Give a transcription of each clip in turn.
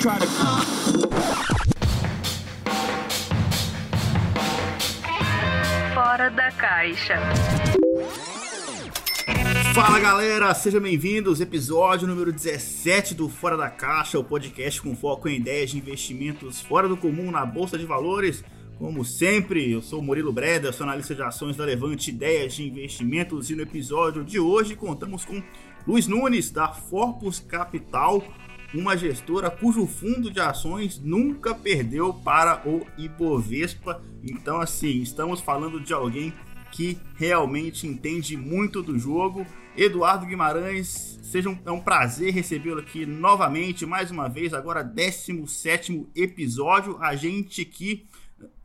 try to. Fora da caixa. Fala galera, sejam bem-vindos. Episódio número 17 do Fora da Caixa, o podcast com foco em ideias de investimentos fora do comum na Bolsa de Valores. Como sempre, eu sou Murilo Breda, sou analista de ações da Levante Ideias de Investimentos e no episódio de hoje contamos com Luiz Nunes, da Forpus Capital, uma gestora cujo fundo de ações nunca perdeu para o Ibovespa. Então, assim, estamos falando de alguém que realmente entende muito do jogo. Eduardo Guimarães, seja um, é um prazer recebê-lo aqui novamente, mais uma vez, agora 17 episódio. A gente que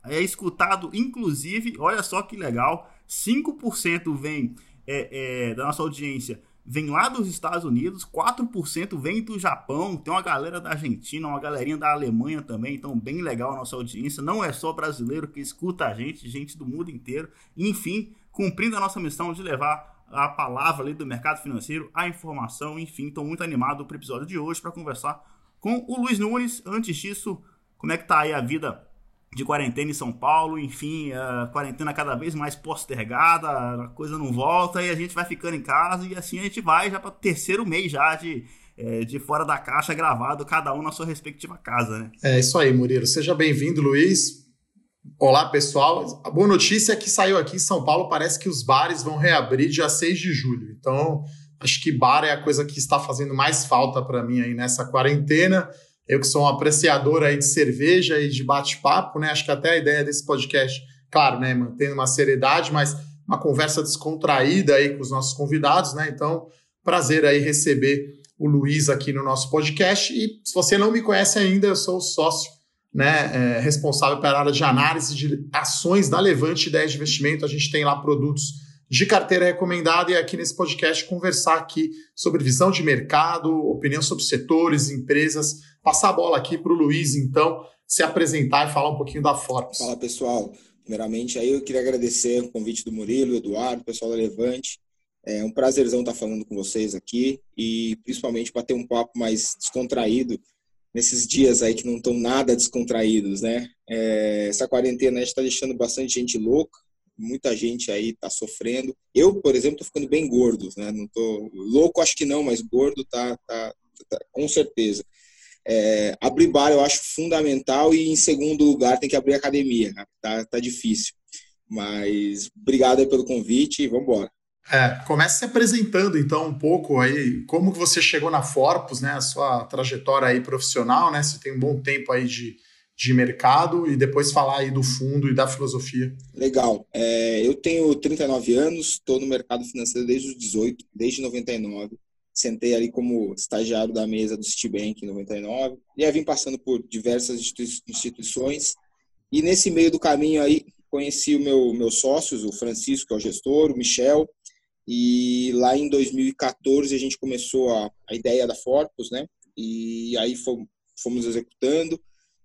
é escutado, inclusive, olha só que legal, 5% vem é, é, da nossa audiência vem lá dos Estados Unidos, 4% vem do Japão, tem uma galera da Argentina, uma galerinha da Alemanha também, então bem legal a nossa audiência. Não é só brasileiro que escuta a gente, gente do mundo inteiro. Enfim, cumprindo a nossa missão de levar a palavra ali do mercado financeiro, a informação, enfim, estou muito animado para o episódio de hoje para conversar com o Luiz Nunes. Antes disso, como é que tá aí a vida de quarentena em São Paulo, enfim, a quarentena cada vez mais postergada, a coisa não volta e a gente vai ficando em casa e assim a gente vai já para o terceiro mês já de, é, de fora da caixa gravado, cada um na sua respectiva casa, né? É isso aí, Murilo. Seja bem-vindo, Luiz. Olá, pessoal. A boa notícia é que saiu aqui em São Paulo, parece que os bares vão reabrir dia 6 de julho. Então, acho que bar é a coisa que está fazendo mais falta para mim aí nessa quarentena. Eu que sou um apreciador aí de cerveja e de bate-papo, né? Acho que até a ideia desse podcast, claro, né, mantendo uma seriedade, mas uma conversa descontraída aí com os nossos convidados, né? Então, prazer aí receber o Luiz aqui no nosso podcast. E se você não me conhece ainda, eu sou sócio, né, é, responsável pela área de análise de ações da Levante Ideias de Investimento. A gente tem lá produtos de carteira recomendada e aqui nesse podcast conversar aqui sobre visão de mercado, opinião sobre setores, empresas Passar a bola aqui para o Luiz, então, se apresentar e falar um pouquinho da Forbes. Fala, pessoal. Primeiramente, aí eu queria agradecer o convite do Murilo, Eduardo, pessoal da Levante. É um prazerzão estar falando com vocês aqui e principalmente para ter um papo mais descontraído nesses dias aí que não estão nada descontraídos, né? É, essa quarentena está deixando bastante gente louca, muita gente aí está sofrendo. Eu, por exemplo, estou ficando bem gordo, né? Não tô louco, acho que não, mas gordo tá, tá, tá com certeza. É, abrir bar eu acho fundamental e em segundo lugar tem que abrir academia. Né? Tá, tá difícil. Mas obrigado pelo convite e vamos embora. É, comece se apresentando então um pouco aí como que você chegou na Forpus, né? A sua trajetória aí profissional, né? Você tem um bom tempo aí de, de mercado e depois falar aí do fundo e da filosofia. Legal. É, eu tenho 39 anos, estou no mercado financeiro desde os 18, desde 99 sentei ali como estagiário da mesa do Citibank em 99, e aí vim passando por diversas instituições, e nesse meio do caminho aí conheci o meu meus sócios, o Francisco, que é o gestor, o Michel, e lá em 2014 a gente começou a, a ideia da Forpus, né? E aí fomos, fomos executando,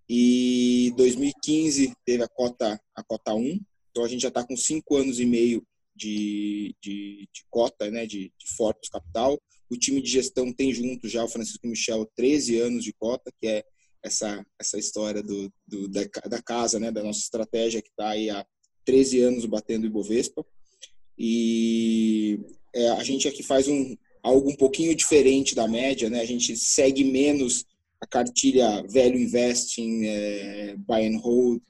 e 2015 teve a cota a cota 1, então a gente já está com cinco anos e meio de, de, de cota, né, de, de Forpus Capital. O time de gestão tem junto já o Francisco Michel 13 anos de cota, que é essa, essa história do, do da, da, casa, né, da nossa estratégia que está aí há 13 anos batendo Ibovespa. E é, a gente aqui faz um, algo um pouquinho diferente da média, né? A gente segue menos a cartilha velho investing, é, buy and hold,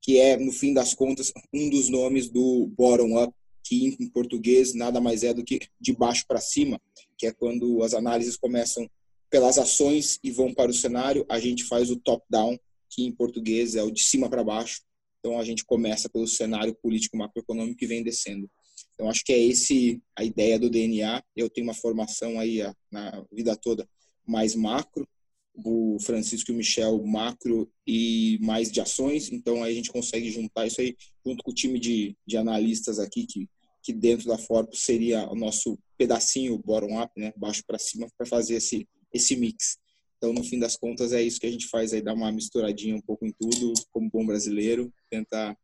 que é, no fim das contas, um dos nomes do bottom up, que em português nada mais é do que de baixo para cima, que é quando as análises começam pelas ações e vão para o cenário, a gente faz o top-down, que em português é o de cima para baixo. Então a gente começa pelo cenário político macroeconômico e vem descendo. Então acho que é esse a ideia do DNA. Eu tenho uma formação aí na vida toda mais macro, o Francisco e o Michel macro e mais de ações. Então aí a gente consegue juntar isso aí junto com o time de, de analistas aqui que que dentro da Forbes seria o nosso pedacinho bottom-up, né, baixo para cima, para fazer esse, esse mix. Então, no fim das contas, é isso que a gente faz aí, dar uma misturadinha um pouco em tudo, como bom brasileiro, tentar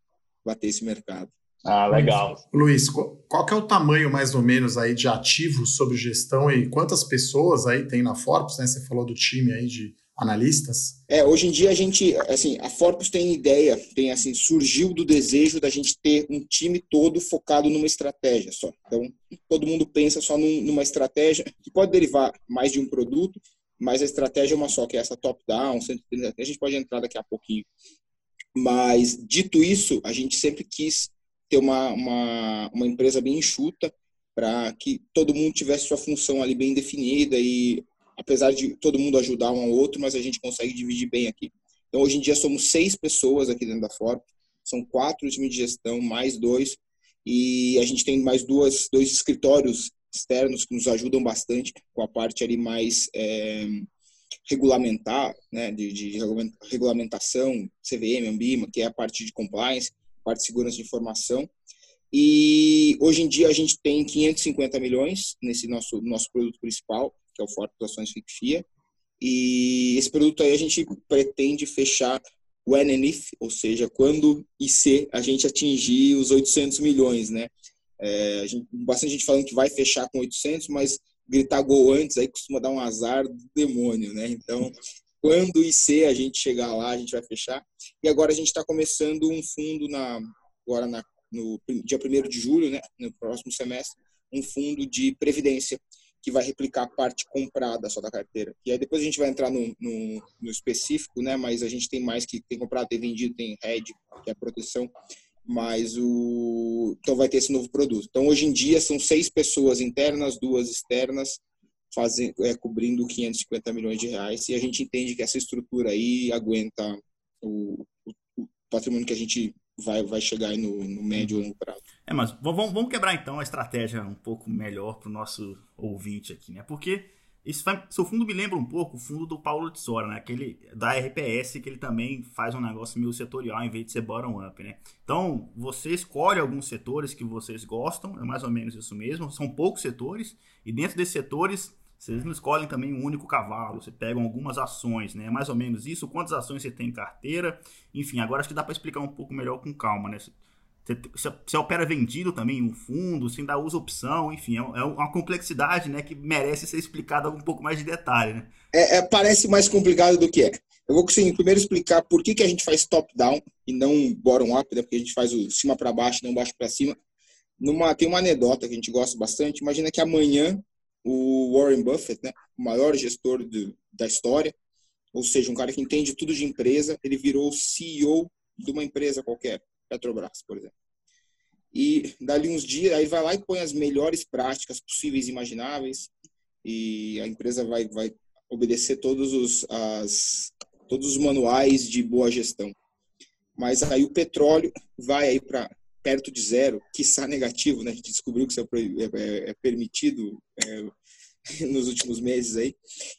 bater esse mercado. Ah, legal. Luiz, qual que é o tamanho mais ou menos aí de ativos sobre gestão e quantas pessoas aí tem na Forbes, né? Você falou do time aí de analistas? É, hoje em dia a gente, assim, a Forpus tem ideia, tem assim, surgiu do desejo da gente ter um time todo focado numa estratégia só. Então, todo mundo pensa só num, numa estratégia que pode derivar mais de um produto, mas a estratégia é uma só, que é essa top-down, a gente pode entrar daqui a pouquinho. Mas, dito isso, a gente sempre quis ter uma, uma, uma empresa bem enxuta, para que todo mundo tivesse sua função ali bem definida e apesar de todo mundo ajudar um ao outro, mas a gente consegue dividir bem aqui. Então, hoje em dia, somos seis pessoas aqui dentro da Ford, são quatro times de gestão, mais dois, e a gente tem mais duas, dois escritórios externos que nos ajudam bastante com a parte ali mais é, regulamentar, né, de, de, regulamentação, CVM, Ambima, que é a parte de compliance, parte de segurança de informação. E hoje em dia a gente tem 550 milhões nesse nosso nosso produto principal, que é o Forte Ações FICFIA. E esse produto aí a gente pretende fechar when and if, ou seja, quando e se a gente atingir os 800 milhões, né? É, gente, bastante gente falando que vai fechar com 800, mas gritar gol antes aí costuma dar um azar do demônio, né? Então, quando e se a gente chegar lá, a gente vai fechar. E agora a gente está começando um fundo na agora na, no dia 1 de julho, né, no próximo semestre, um fundo de previdência que vai replicar a parte comprada só da carteira. E aí depois a gente vai entrar no, no, no específico, né? Mas a gente tem mais que tem comprado, tem vendido, tem hedge, que é a proteção. Mas o então vai ter esse novo produto. Então hoje em dia são seis pessoas internas, duas externas, fazendo, é, cobrindo 550 milhões de reais. E a gente entende que essa estrutura aí aguenta o, o patrimônio que a gente vai, vai chegar aí no, no médio ou longo prazo. É, mas vamos, vamos quebrar então a estratégia um pouco melhor para o nosso ouvinte aqui, né? Porque esse seu fundo me lembra um pouco o fundo do Paulo Tsora, né? Aquele da RPS, que ele também faz um negócio meio setorial em vez de ser bottom-up, né? Então, você escolhe alguns setores que vocês gostam, é mais ou menos isso mesmo, são poucos setores, e dentro desses setores vocês não escolhem também um único cavalo, você pegam algumas ações, né? Mais ou menos isso, quantas ações você tem em carteira. Enfim, agora acho que dá para explicar um pouco melhor com calma, né? Você, você, você opera vendido também um fundo, sem dar uso opção, enfim, é, é uma complexidade né, que merece ser explicada um pouco mais de detalhe, né? É, é, parece mais complicado do que é. Eu vou assim, primeiro explicar por que, que a gente faz top-down e não bottom-up, né? porque a gente faz o cima para baixo, não baixo para cima. Numa, tem uma anedota que a gente gosta bastante. Imagina que amanhã o Warren Buffett, né, o maior gestor de, da história, ou seja, um cara que entende tudo de empresa, ele virou CEO de uma empresa qualquer, Petrobras, por exemplo. E dali uns dias, aí vai lá e põe as melhores práticas possíveis e imagináveis, e a empresa vai, vai obedecer todos os, as, todos os manuais de boa gestão. Mas aí o petróleo vai aí para perto de zero, que está negativo, né? A gente descobriu que isso é, é, é permitido é, nos últimos meses aí.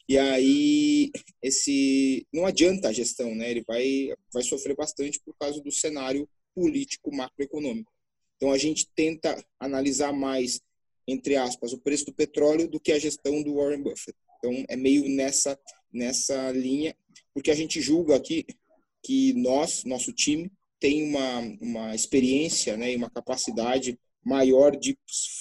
E aí esse não adianta a gestão, né? Ele vai vai sofrer bastante por causa do cenário político macroeconômico. Então a gente tenta analisar mais entre aspas o preço do petróleo do que a gestão do Warren Buffett. Então é meio nessa nessa linha, porque a gente julga aqui que nós, nosso time, tem uma, uma experiência né, e uma capacidade maior de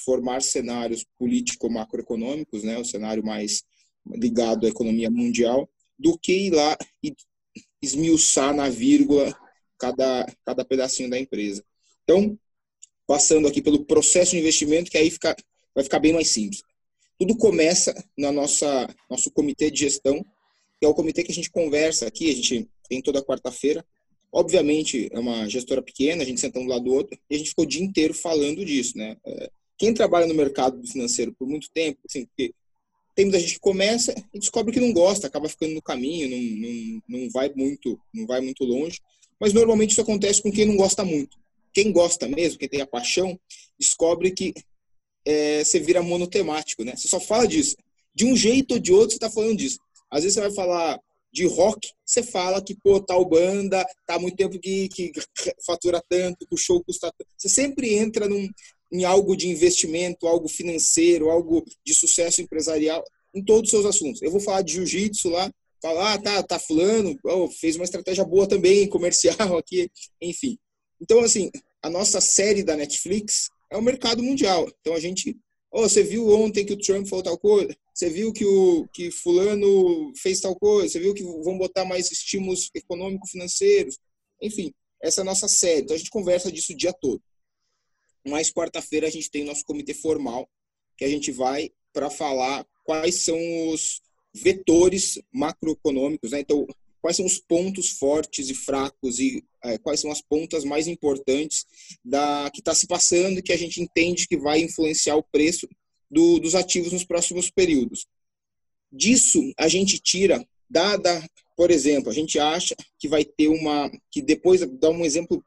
formar cenários político-macroeconômicos, né, o cenário mais ligado à economia mundial, do que ir lá e esmiuçar na vírgula cada, cada pedacinho da empresa. Então, passando aqui pelo processo de investimento, que aí fica, vai ficar bem mais simples. Tudo começa na nossa nosso comitê de gestão, que é o comitê que a gente conversa aqui, a gente tem toda quarta-feira, Obviamente, é uma gestora pequena, a gente senta um lado do outro, e a gente ficou o dia inteiro falando disso, né? É, quem trabalha no mercado financeiro por muito tempo, assim, tem muita gente que começa e descobre que não gosta, acaba ficando no caminho, não, não, não vai muito, não vai muito longe. Mas normalmente isso acontece com quem não gosta muito. Quem gosta mesmo, quem tem a paixão, descobre que é, você vira monotemático, né? Você só fala disso. De um jeito ou de outro, você está falando disso. Às vezes você vai falar de rock, você fala que, pô, tal banda tá há muito tempo que, que fatura tanto, que o show custa tanto. Você sempre entra num, em algo de investimento, algo financeiro, algo de sucesso empresarial, em todos os seus assuntos. Eu vou falar de jiu-jitsu lá, falar, ah, tá, tá fulano, oh, fez uma estratégia boa também, comercial aqui, enfim. Então, assim, a nossa série da Netflix é o mercado mundial. Então, a gente, oh, você viu ontem que o Trump falou tal coisa? Você viu que o que fulano fez tal coisa, você viu que vão botar mais estímulos econômico-financeiros, enfim, essa é a nossa série. Então a gente conversa disso o dia todo. Mas quarta-feira a gente tem nosso comitê formal, que a gente vai para falar quais são os vetores macroeconômicos, né? Então, quais são os pontos fortes e fracos e é, quais são as pontas mais importantes da que está se passando que a gente entende que vai influenciar o preço do, dos ativos nos próximos períodos. Disso a gente tira dada, por exemplo, a gente acha que vai ter uma que depois dá um exemplo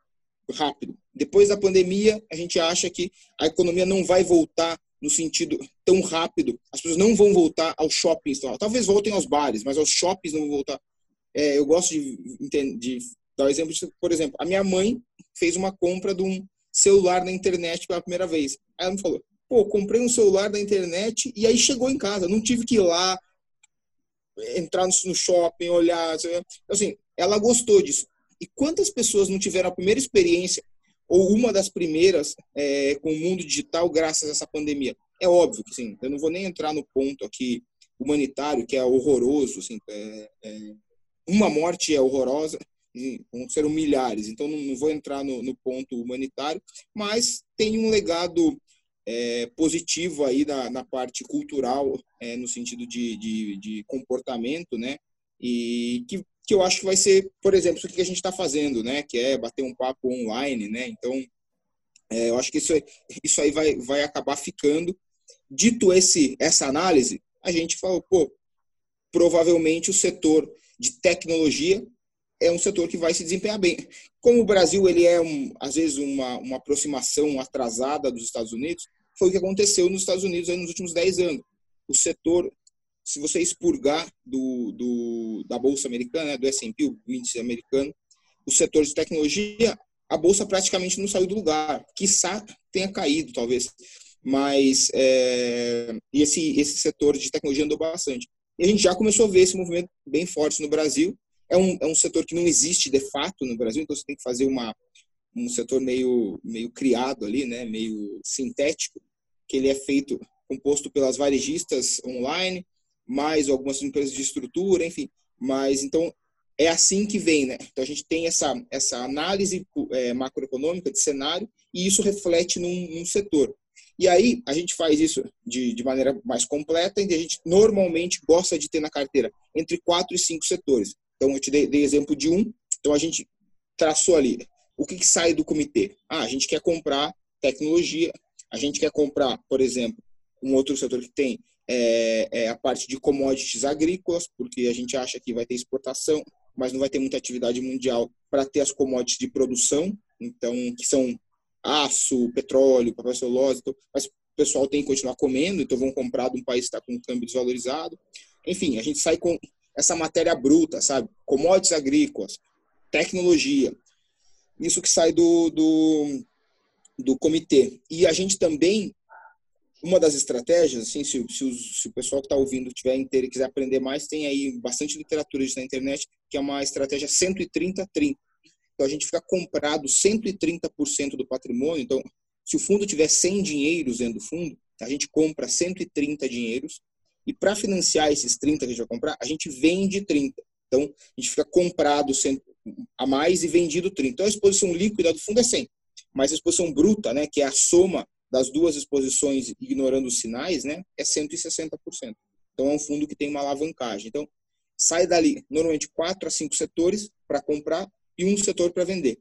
rápido. Depois da pandemia, a gente acha que a economia não vai voltar no sentido tão rápido. As pessoas não vão voltar aos shoppings. Talvez voltem aos bares, mas aos shoppings não vão voltar. É, eu gosto de, de dar o um exemplo por exemplo, a minha mãe fez uma compra de um celular na internet pela primeira vez. Aí ela me falou: pô, comprei um celular na internet e aí chegou em casa. Não tive que ir lá, entrar no shopping, olhar. Assim, ela gostou disso. E quantas pessoas não tiveram a primeira experiência ou uma das primeiras é, com o mundo digital graças a essa pandemia. É óbvio que sim, eu não vou nem entrar no ponto aqui humanitário, que é horroroso, assim, é, é, uma morte é horrorosa, vão ser milhares, então não, não vou entrar no, no, ponto humanitário, mas tem um legado é, positivo aí na, na parte cultural, é, no sentido de, de, de comportamento, né, e que que eu acho que vai ser, por exemplo, isso que a gente está fazendo, né? Que é bater um papo online, né? Então, é, eu acho que isso, isso aí vai, vai acabar ficando. Dito esse, essa análise, a gente falou, pô, provavelmente o setor de tecnologia é um setor que vai se desempenhar bem. Como o Brasil ele é, um, às vezes, uma, uma aproximação atrasada dos Estados Unidos, foi o que aconteceu nos Estados Unidos nos últimos 10 anos. O setor se você expurgar do, do, da Bolsa Americana, do S&P, o índice americano, o setor de tecnologia, a Bolsa praticamente não saiu do lugar. Quiçá tenha caído, talvez. Mas é, esse, esse setor de tecnologia andou bastante. E a gente já começou a ver esse movimento bem forte no Brasil. É um, é um setor que não existe de fato no Brasil, então você tem que fazer uma, um setor meio, meio criado ali, né, meio sintético, que ele é feito, composto pelas varejistas online, mais algumas empresas de estrutura, enfim. Mas então é assim que vem, né? Então a gente tem essa essa análise é, macroeconômica de cenário e isso reflete num, num, setor. E aí a gente faz isso de, de maneira mais completa, e a gente normalmente gosta de ter na carteira entre quatro e cinco setores. Então eu te dei, dei exemplo de um. Então a gente traçou ali o que, que sai do comitê. Ah, a gente quer comprar tecnologia, a gente quer comprar, por exemplo, um outro setor que tem é, é a parte de commodities agrícolas, porque a gente acha que vai ter exportação, mas não vai ter muita atividade mundial para ter as commodities de produção, então que são aço, petróleo, papel celulose, então, mas o pessoal tem que continuar comendo, então vão comprar de um país que está com um câmbio desvalorizado. Enfim, a gente sai com essa matéria bruta, sabe? Commodities agrícolas, tecnologia, isso que sai do, do, do comitê. E a gente também uma das estratégias, assim, se, se, se o pessoal que está ouvindo tiver interesse e quiser aprender mais, tem aí bastante literatura na internet, que é uma estratégia 130-30. Então, a gente fica comprado 130% do patrimônio. Então, se o fundo tiver 100 dinheiros dentro do fundo, a gente compra 130 dinheiros. E para financiar esses 30 que a gente vai comprar, a gente vende 30. Então, a gente fica comprado a mais e vendido 30. Então, a exposição líquida do fundo é 100. Mas a exposição bruta, né, que é a soma das duas exposições, ignorando os sinais, né, é 160%. Então, é um fundo que tem uma alavancagem. Então, sai dali, normalmente, quatro a cinco setores para comprar e um setor para vender.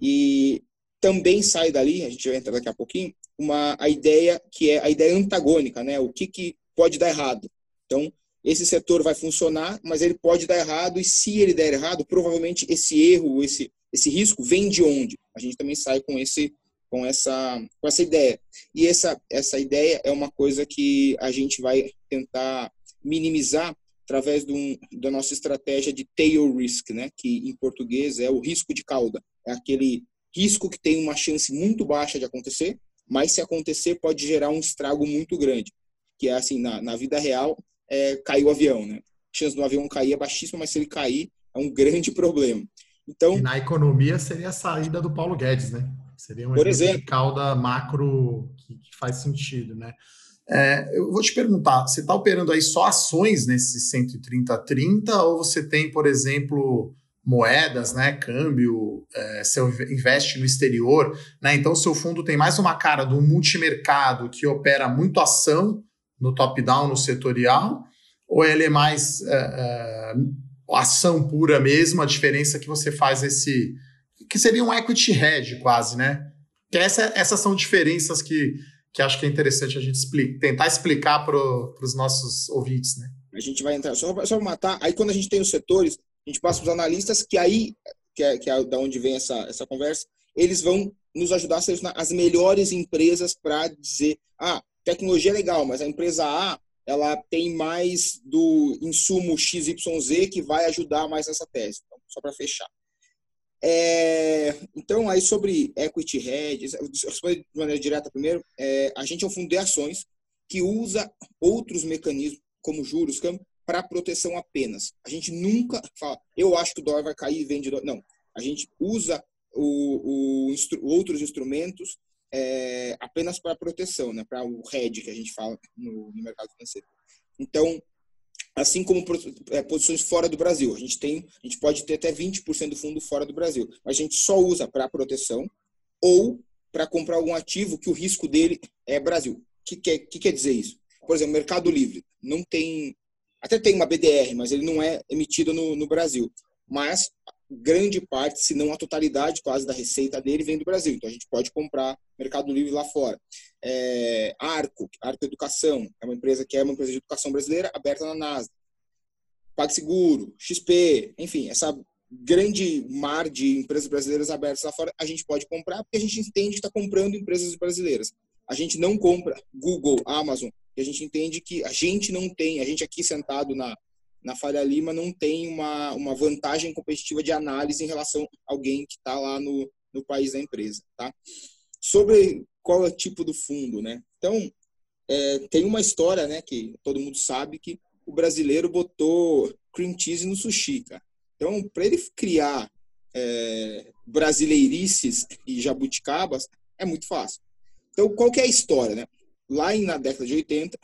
E também sai dali, a gente vai entrar daqui a pouquinho, uma, a ideia que é a ideia antagônica, né? O que, que pode dar errado. Então, esse setor vai funcionar, mas ele pode dar errado, e se ele der errado, provavelmente esse erro, esse, esse risco vem de onde? A gente também sai com esse com essa, com essa ideia. E essa, essa ideia é uma coisa que a gente vai tentar minimizar através um, da nossa estratégia de tail risk, né? que em português é o risco de cauda. É aquele risco que tem uma chance muito baixa de acontecer, mas se acontecer pode gerar um estrago muito grande. Que é assim, na, na vida real, é, caiu o avião. Né? A chance do avião cair é baixíssima, mas se ele cair, é um grande problema. Então, e na economia seria a saída do Paulo Guedes, né? Seria um Por exemplo, de cauda macro que, que, faz sentido, né? É, eu vou te perguntar, você está operando aí só ações nesse 130-30 ou você tem, por exemplo, moedas, né, câmbio, é, você investe no exterior, né? Então seu fundo tem mais uma cara do multimercado que opera muito ação no top-down, no setorial, ou ele é mais é, é, ação pura mesmo, a diferença que você faz esse que seria um equity hedge quase, né? Que essa, essas são diferenças que que acho que é interessante a gente explica, tentar explicar para os nossos ouvintes, né? A gente vai entrar, só para matar, aí quando a gente tem os setores, a gente passa para os analistas, que aí, que é, que é da onde vem essa, essa conversa, eles vão nos ajudar a selecionar as melhores empresas para dizer, ah, tecnologia é legal, mas a empresa A, ela tem mais do insumo XYZ que vai ajudar mais nessa tese. Então, só para fechar. É, então, aí sobre equity hedge, responder de maneira direta primeiro, é, a gente é um fundo de ações que usa outros mecanismos, como juros, para proteção apenas. A gente nunca fala, eu acho que o dólar vai cair e vende dólar. Não, a gente usa o, o instru, outros instrumentos é, apenas para proteção, né, para o hedge que a gente fala no, no mercado financeiro. Então, assim como é, posições fora do Brasil. A gente tem, a gente pode ter até 20% do fundo fora do Brasil, mas a gente só usa para proteção ou para comprar algum ativo que o risco dele é Brasil. O que quer, que quer dizer isso? Por exemplo, Mercado Livre não tem, até tem uma BDR, mas ele não é emitido no, no Brasil. Mas grande parte, se não a totalidade quase da receita dele vem do Brasil. Então a gente pode comprar Mercado Livre lá fora. É, Arco, Arco Educação, é uma empresa que é uma empresa de educação brasileira aberta na NASA. PagSeguro, XP, enfim, essa grande mar de empresas brasileiras abertas lá fora, a gente pode comprar porque a gente entende que está comprando empresas brasileiras. A gente não compra Google, Amazon, e a gente entende que a gente não tem, a gente aqui sentado na, na Faria Lima não tem uma, uma vantagem competitiva de análise em relação a alguém que está lá no, no país da empresa, tá? Sobre qual é o tipo do fundo, né? Então, é, tem uma história, né, que todo mundo sabe que o brasileiro botou cream cheese no sushi, cara. Então, para ele criar é, brasileirices e jabuticabas, é muito fácil. Então, qual que é a história, né? Lá na década de 80,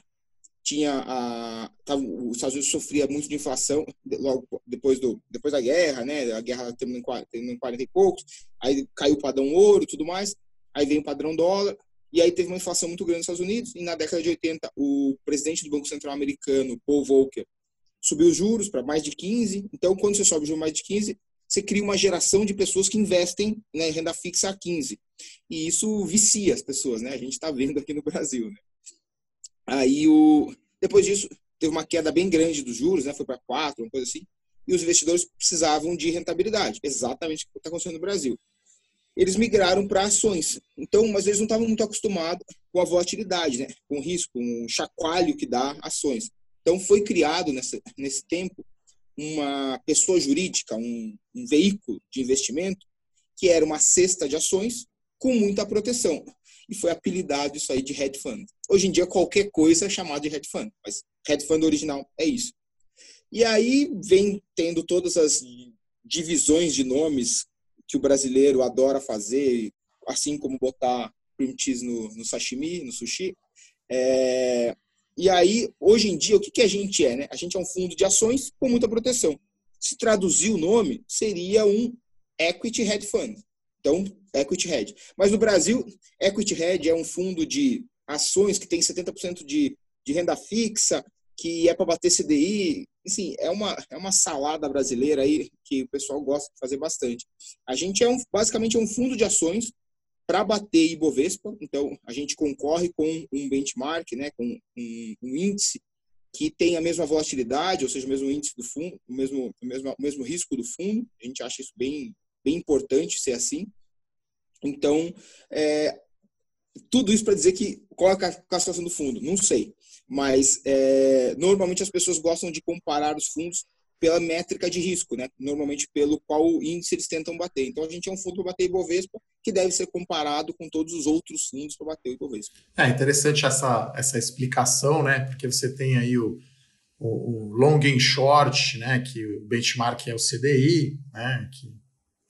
tinha a tava, os Estados Unidos sofria muito de inflação logo depois do depois da guerra, né? A guerra terminou em 40, e poucos, aí caiu o padrão ouro tudo mais, aí veio o padrão dólar e aí teve uma inflação muito grande nos Estados Unidos e na década de 80 o presidente do Banco Central americano, Paul Volcker, subiu os juros para mais de 15. Então, quando você sobe o juros mais de 15, você cria uma geração de pessoas que investem né, em renda fixa a 15. E isso vicia as pessoas, né? A gente está vendo aqui no Brasil, né? Aí, o, depois disso, teve uma queda bem grande dos juros, né? foi para 4, uma coisa assim, e os investidores precisavam de rentabilidade, exatamente o que está acontecendo no Brasil. Eles migraram para ações, então, mas eles não estavam muito acostumados com a volatilidade, né? com o risco, com o chacoalho que dá ações. Então, foi criado nessa, nesse tempo uma pessoa jurídica, um, um veículo de investimento, que era uma cesta de ações com muita proteção e foi apelidado isso aí de hedge fund. Hoje em dia qualquer coisa é chamado de hedge fund, mas hedge fund original é isso. E aí vem tendo todas as divisões de nomes que o brasileiro adora fazer, assim como botar cream cheese no, no sashimi, no sushi. É... E aí, hoje em dia, o que, que a gente é? Né? A gente é um fundo de ações com muita proteção. Se traduzir o nome, seria um equity hedge fund. Então, equity hedge. Mas no Brasil, equity hedge é um fundo de ações que tem 70% de, de renda fixa, que é para bater CDI. Enfim, é uma, é uma salada brasileira aí que o pessoal gosta de fazer bastante. A gente é um, basicamente é um fundo de ações para bater Ibovespa. Então, a gente concorre com um benchmark, né, com um, um, índice que tem a mesma volatilidade, ou seja, o mesmo índice do fundo, o mesmo, o mesmo, o mesmo risco do fundo. A gente acha isso bem, bem importante ser assim. Então, é, tudo isso para dizer que qual é a classificação do fundo? Não sei. Mas é, normalmente as pessoas gostam de comparar os fundos pela métrica de risco, né? Normalmente pelo qual índice eles tentam bater. Então a gente é um fundo para bater Ibovespa que deve ser comparado com todos os outros fundos para bater o Ibovespa. É interessante essa, essa explicação, né? Porque você tem aí o, o, o long and short, né? Que o benchmark é o CDI, né? Que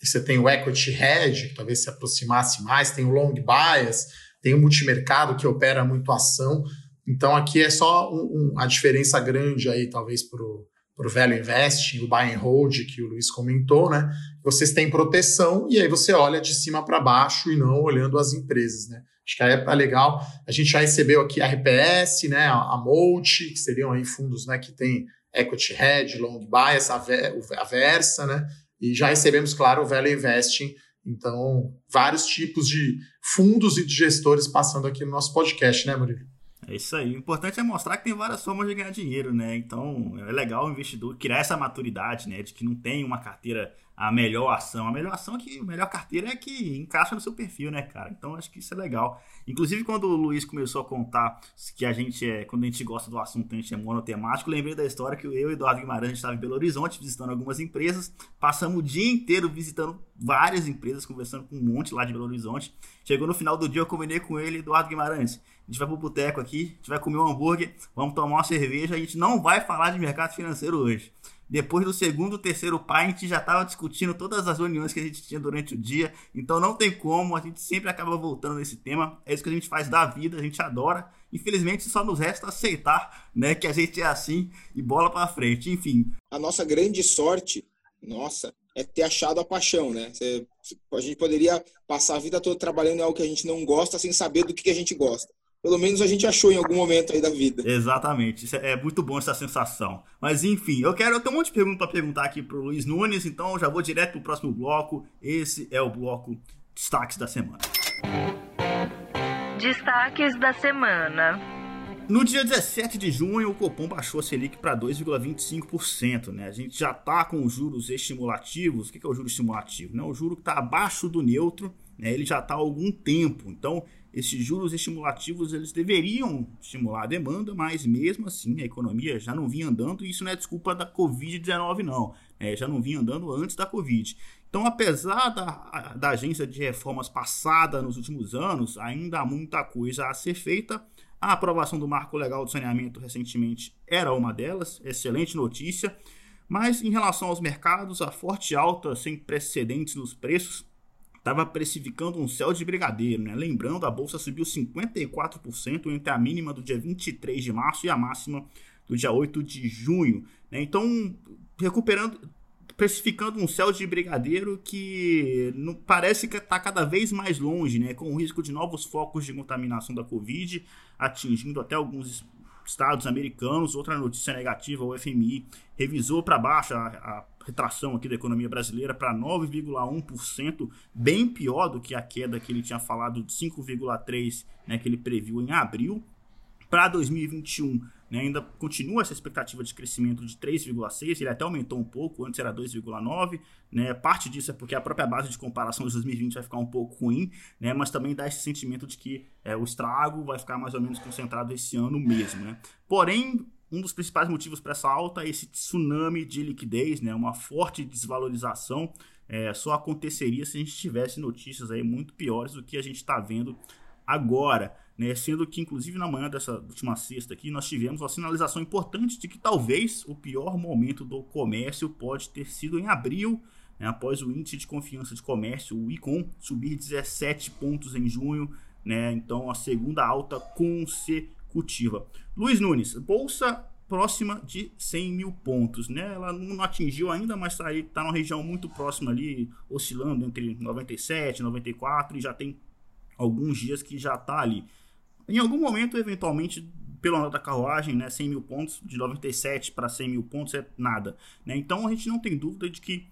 você tem o equity hedge, que talvez se aproximasse mais, tem o long bias, tem o multimercado que opera muito ação. Então aqui é só um, um, a diferença grande aí, talvez, para o Value Investing, o Buy and Hold, que o Luiz comentou, né? Vocês têm proteção e aí você olha de cima para baixo e não olhando as empresas, né? Acho que é legal. A gente já recebeu aqui a RPS, né? A, Molt, que seriam aí fundos né, que tem Equity Hedge, Long Bias, a, a Versa, né? E já recebemos, claro, o Value Investing. Então, vários tipos de fundos e de gestores passando aqui no nosso podcast, né, Murilo? É isso aí. O importante é mostrar que tem várias formas de ganhar dinheiro, né? Então, é legal o investidor criar essa maturidade, né? De que não tem uma carteira a melhor ação. A melhor ação é que a melhor carteira é que encaixa no seu perfil, né, cara? Então acho que isso é legal. Inclusive, quando o Luiz começou a contar que a gente é, quando a gente gosta do assunto, a gente é monotemático, lembrei da história que eu e o Eduardo Guimarães estava em Belo Horizonte visitando algumas empresas. Passamos o dia inteiro visitando várias empresas, conversando com um monte lá de Belo Horizonte. Chegou no final do dia, eu combinei com ele, Eduardo Guimarães. A gente vai pro boteco aqui, a gente vai comer um hambúrguer, vamos tomar uma cerveja, a gente não vai falar de mercado financeiro hoje. Depois do segundo, terceiro pai, a gente já estava discutindo todas as reuniões que a gente tinha durante o dia. Então não tem como, a gente sempre acaba voltando nesse tema. É isso que a gente faz da vida, a gente adora. Infelizmente só nos resta aceitar, né, que a gente é assim e bola para frente. Enfim. A nossa grande sorte, nossa, é ter achado a paixão, né? a gente poderia passar a vida toda trabalhando em algo que a gente não gosta sem saber do que a gente gosta pelo menos a gente achou em algum momento aí da vida. Exatamente, é, é muito bom essa sensação. Mas enfim, eu quero eu tenho um monte de perguntas para perguntar aqui pro Luiz Nunes, então já vou direto pro próximo bloco. Esse é o bloco destaques da semana. Destaques da semana. No dia 17 de junho, o Copom baixou a Selic para 2,25%. Né? A gente já está com os juros estimulativos. O que é o juro estimulativo? Né? O juro que está abaixo do neutro, né? ele já está há algum tempo. Então, esses juros estimulativos eles deveriam estimular a demanda, mas mesmo assim a economia já não vinha andando e isso não é desculpa da Covid-19 não, é, já não vinha andando antes da Covid. Então, apesar da, da agência de reformas passada nos últimos anos, ainda há muita coisa a ser feita. A aprovação do marco legal do saneamento recentemente era uma delas, excelente notícia. Mas em relação aos mercados, a forte alta sem precedentes nos preços estava precificando um céu de brigadeiro, né? Lembrando, a bolsa subiu 54% entre a mínima do dia 23 de março e a máxima do dia 8 de junho, né? Então, recuperando, precificando um céu de brigadeiro que não, parece que está cada vez mais longe, né? Com o risco de novos focos de contaminação da Covid atingindo até alguns estados americanos. Outra notícia negativa, o FMI revisou para baixo a, a, retração aqui da economia brasileira para 9,1%, bem pior do que a queda que ele tinha falado de 5,3%, né, que ele previu em abril. Para 2021, né, ainda continua essa expectativa de crescimento de 3,6%, ele até aumentou um pouco, antes era 2,9%. Né, parte disso é porque a própria base de comparação de 2020 vai ficar um pouco ruim, né, mas também dá esse sentimento de que é, o estrago vai ficar mais ou menos concentrado esse ano mesmo. Né. Porém, um dos principais motivos para essa alta é esse tsunami de liquidez, né, uma forte desvalorização. É, só aconteceria se a gente tivesse notícias aí muito piores do que a gente está vendo agora né? Sendo que, inclusive, na manhã dessa última sexta aqui, nós tivemos uma sinalização importante de que talvez o pior momento do comércio pode ter sido em abril, né? após o índice de confiança de comércio, o ICOM, subir 17 pontos em junho, né? Então, a segunda alta consecutiva. Luiz Nunes, bolsa próxima de 100 mil pontos, né? Ela não atingiu ainda, mas está tá numa região muito próxima ali, oscilando entre 97, 94 e já tem alguns dias que já está ali. Em algum momento, eventualmente, pelo andar da carruagem, né, 100 mil pontos, de 97 para 100 mil pontos é nada. Né? Então a gente não tem dúvida de que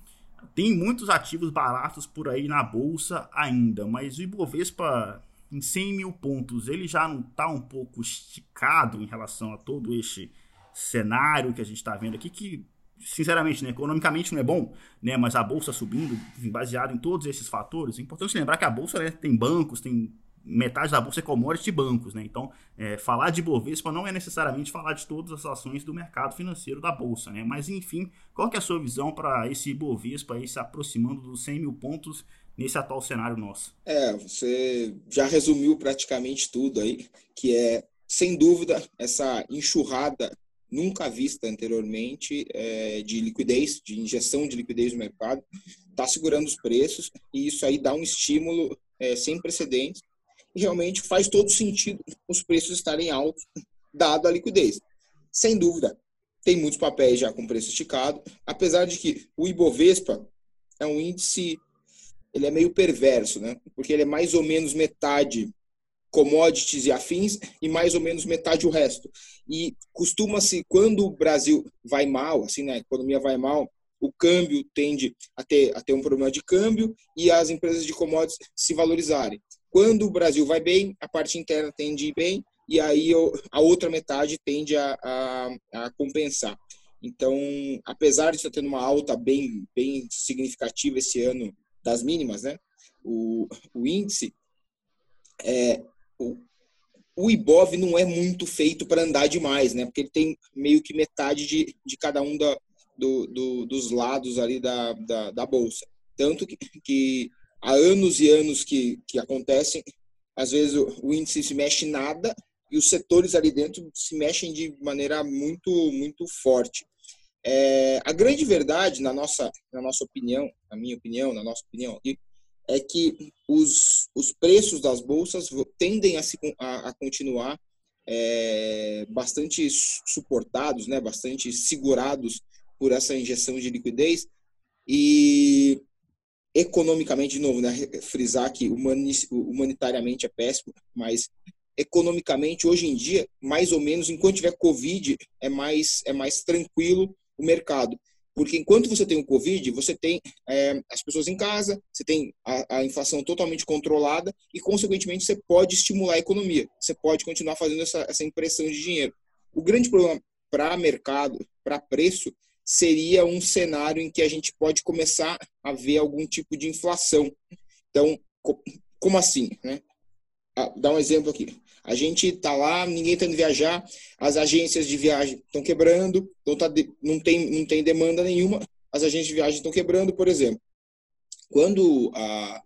tem muitos ativos baratos por aí na bolsa ainda, mas o Ibovespa em 100 mil pontos ele já não está um pouco esticado em relação a todo este cenário que a gente está vendo aqui, que sinceramente, né, economicamente não é bom, né, mas a bolsa subindo, baseado em todos esses fatores, é importante lembrar que a bolsa né, tem bancos, tem metade da bolsa é commodity bancos, né? Então, é, falar de Bovespa não é necessariamente falar de todas as ações do mercado financeiro da bolsa, né? Mas, enfim, qual que é a sua visão para esse Bovespa aí se aproximando dos 100 mil pontos nesse atual cenário nosso? É, você já resumiu praticamente tudo aí, que é, sem dúvida, essa enxurrada nunca vista anteriormente é, de liquidez, de injeção de liquidez no mercado, está segurando os preços e isso aí dá um estímulo é, sem precedentes realmente faz todo sentido os preços estarem altos dado a liquidez. Sem dúvida, tem muitos papéis já com preço esticado, apesar de que o Ibovespa é um índice, ele é meio perverso, né? Porque ele é mais ou menos metade commodities e afins e mais ou menos metade o resto. E costuma-se, quando o Brasil vai mal, assim, né, a economia vai mal, o câmbio tende a ter, a ter um problema de câmbio e as empresas de commodities se valorizarem. Quando o Brasil vai bem, a parte interna tende a ir bem e aí a outra metade tende a, a, a compensar. Então, apesar de estar tendo uma alta bem, bem significativa esse ano das mínimas, né, o, o índice, é, o, o Ibov não é muito feito para andar demais, né? Porque ele tem meio que metade de, de cada um da, do, do, dos lados ali da, da, da bolsa. Tanto que, que, há anos e anos que, que acontecem, às vezes o, o índice se mexe nada e os setores ali dentro se mexem de maneira muito, muito forte. É, a grande verdade, na nossa, na nossa opinião, na minha opinião, na nossa opinião aqui, é que os, os preços das bolsas tendem a, se, a, a continuar é, bastante suportados, né, bastante segurados por essa injeção de liquidez e economicamente, de novo, né, frisar que humanitariamente é péssimo, mas economicamente hoje em dia, mais ou menos, enquanto tiver Covid, é mais é mais tranquilo o mercado. Porque enquanto você tem o Covid, você tem é, as pessoas em casa, você tem a, a, inflação totalmente controlada e, consequentemente, você pode estimular a economia. Você pode continuar fazendo essa, essa impressão de dinheiro. O grande problema para mercado, para preço, seria um cenário em que a gente pode começar a ver algum tipo de inflação. Então, como assim? Né? Ah, dá um exemplo aqui. A gente está lá, ninguém está indo viajar, as agências de viagem estão quebrando, então tá de, não, tem, não tem demanda nenhuma, as agências de viagem estão quebrando, por exemplo. Quando a,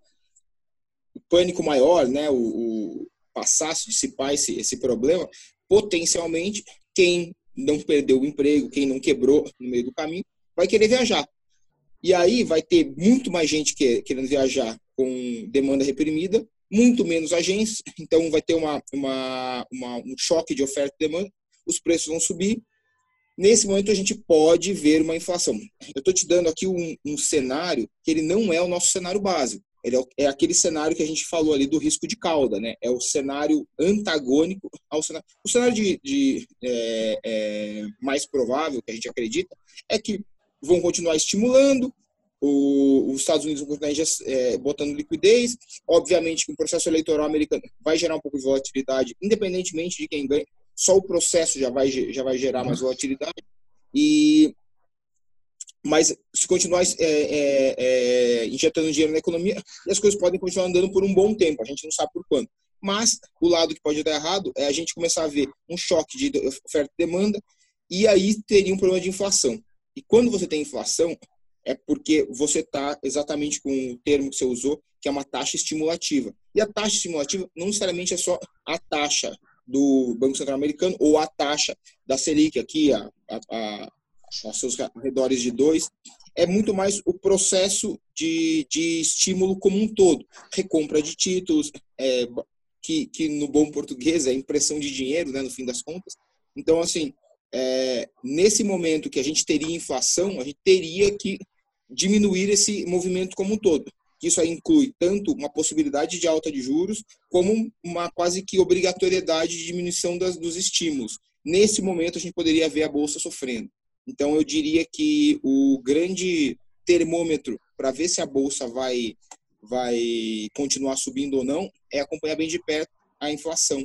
o pânico maior, né, o, o passasse, dissipar esse, esse problema, potencialmente quem não perdeu o emprego, quem não quebrou no meio do caminho, vai querer viajar. E aí vai ter muito mais gente que, querendo viajar com demanda reprimida muito menos agências, então vai ter uma, uma, uma, um choque de oferta e demanda, os preços vão subir. Nesse momento a gente pode ver uma inflação. Eu estou te dando aqui um, um, cenário que ele não é o nosso cenário básico. Ele é, é, aquele cenário que a gente falou ali do risco de cauda, né? É o cenário antagônico ao cenário. O cenário de, de é, é, mais provável que a gente acredita é que vão continuar estimulando, o, os Estados Unidos vão continuar é, botando liquidez. Obviamente que o processo eleitoral americano vai gerar um pouco de volatilidade, independentemente de quem ganha. Só o processo já vai, já vai gerar mais volatilidade. E mas se continuar é, é, é, injetando dinheiro na economia, as coisas podem continuar andando por um bom tempo. A gente não sabe por quando. Mas o lado que pode dar errado é a gente começar a ver um choque de oferta e demanda e aí teria um problema de inflação. E quando você tem inflação, é porque você está exatamente com o termo que você usou, que é uma taxa estimulativa. E a taxa estimulativa não necessariamente é só a taxa do Banco Central Americano ou a taxa da Selic aqui, a, a, a, aos seus redores de dois. É muito mais o processo de, de estímulo como um todo. Recompra de títulos, é, que, que no bom português é impressão de dinheiro, né, no fim das contas. Então, assim, é, nesse momento que a gente teria inflação, a gente teria que diminuir esse movimento como um todo. Isso aí inclui tanto uma possibilidade de alta de juros, como uma quase que obrigatoriedade de diminuição das, dos estímulos. Nesse momento, a gente poderia ver a bolsa sofrendo. Então, eu diria que o grande termômetro para ver se a bolsa vai, vai continuar subindo ou não é acompanhar bem de perto a inflação,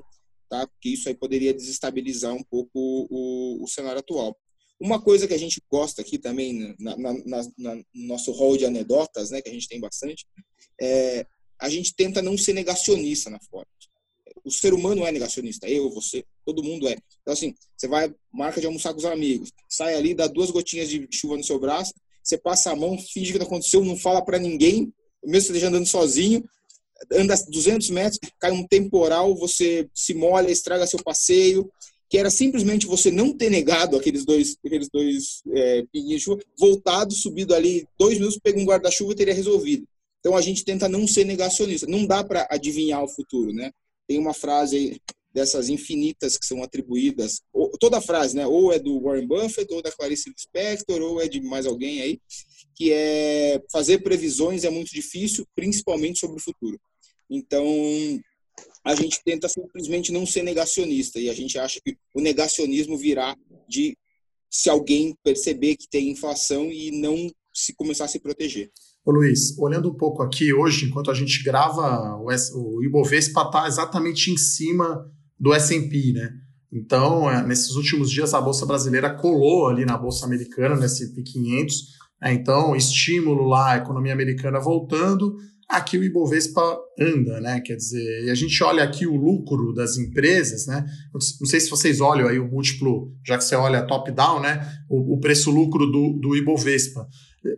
tá? Porque isso aí poderia desestabilizar um pouco o, o cenário atual. Uma coisa que a gente gosta aqui também, na, na, na, no nosso hall de anedotas, né, que a gente tem bastante, é, a gente tenta não ser negacionista na Forex. O ser humano é negacionista, eu, você, todo mundo é. Então, assim, você vai, marca de almoçar com os amigos, sai ali, dá duas gotinhas de chuva no seu braço, você passa a mão, finge que não aconteceu, não fala para ninguém, mesmo você esteja andando sozinho, anda 200 metros, cai um temporal, você se molha, estraga seu passeio, que era simplesmente você não ter negado aqueles dois, aqueles dois é, pinguinhos de chuva, voltado, subido ali dois minutos, pega um guarda-chuva e teria resolvido. Então a gente tenta não ser negacionista. Não dá para adivinhar o futuro, né? Tem uma frase dessas infinitas que são atribuídas, ou, toda frase, né? Ou é do Warren Buffett, ou da Clarice Lispector, ou é de mais alguém aí, que é fazer previsões é muito difícil, principalmente sobre o futuro. Então, a gente tenta simplesmente não ser negacionista e a gente acha que o negacionismo virá de se alguém perceber que tem inflação e não se começar a se proteger. Ô Luiz, olhando um pouco aqui hoje, enquanto a gente grava, o, Ibovespa está exatamente em cima do S&P, né? Então, é, nesses últimos dias, a Bolsa Brasileira colou ali na Bolsa Americana, no S&P 500. Né? Então, estímulo lá, a economia americana voltando, aqui o Ibovespa anda, né? Quer dizer, e a gente olha aqui o lucro das empresas, né? Não sei se vocês olham aí o múltiplo, já que você olha top-down, né? O, o preço-lucro do, do Ibovespa.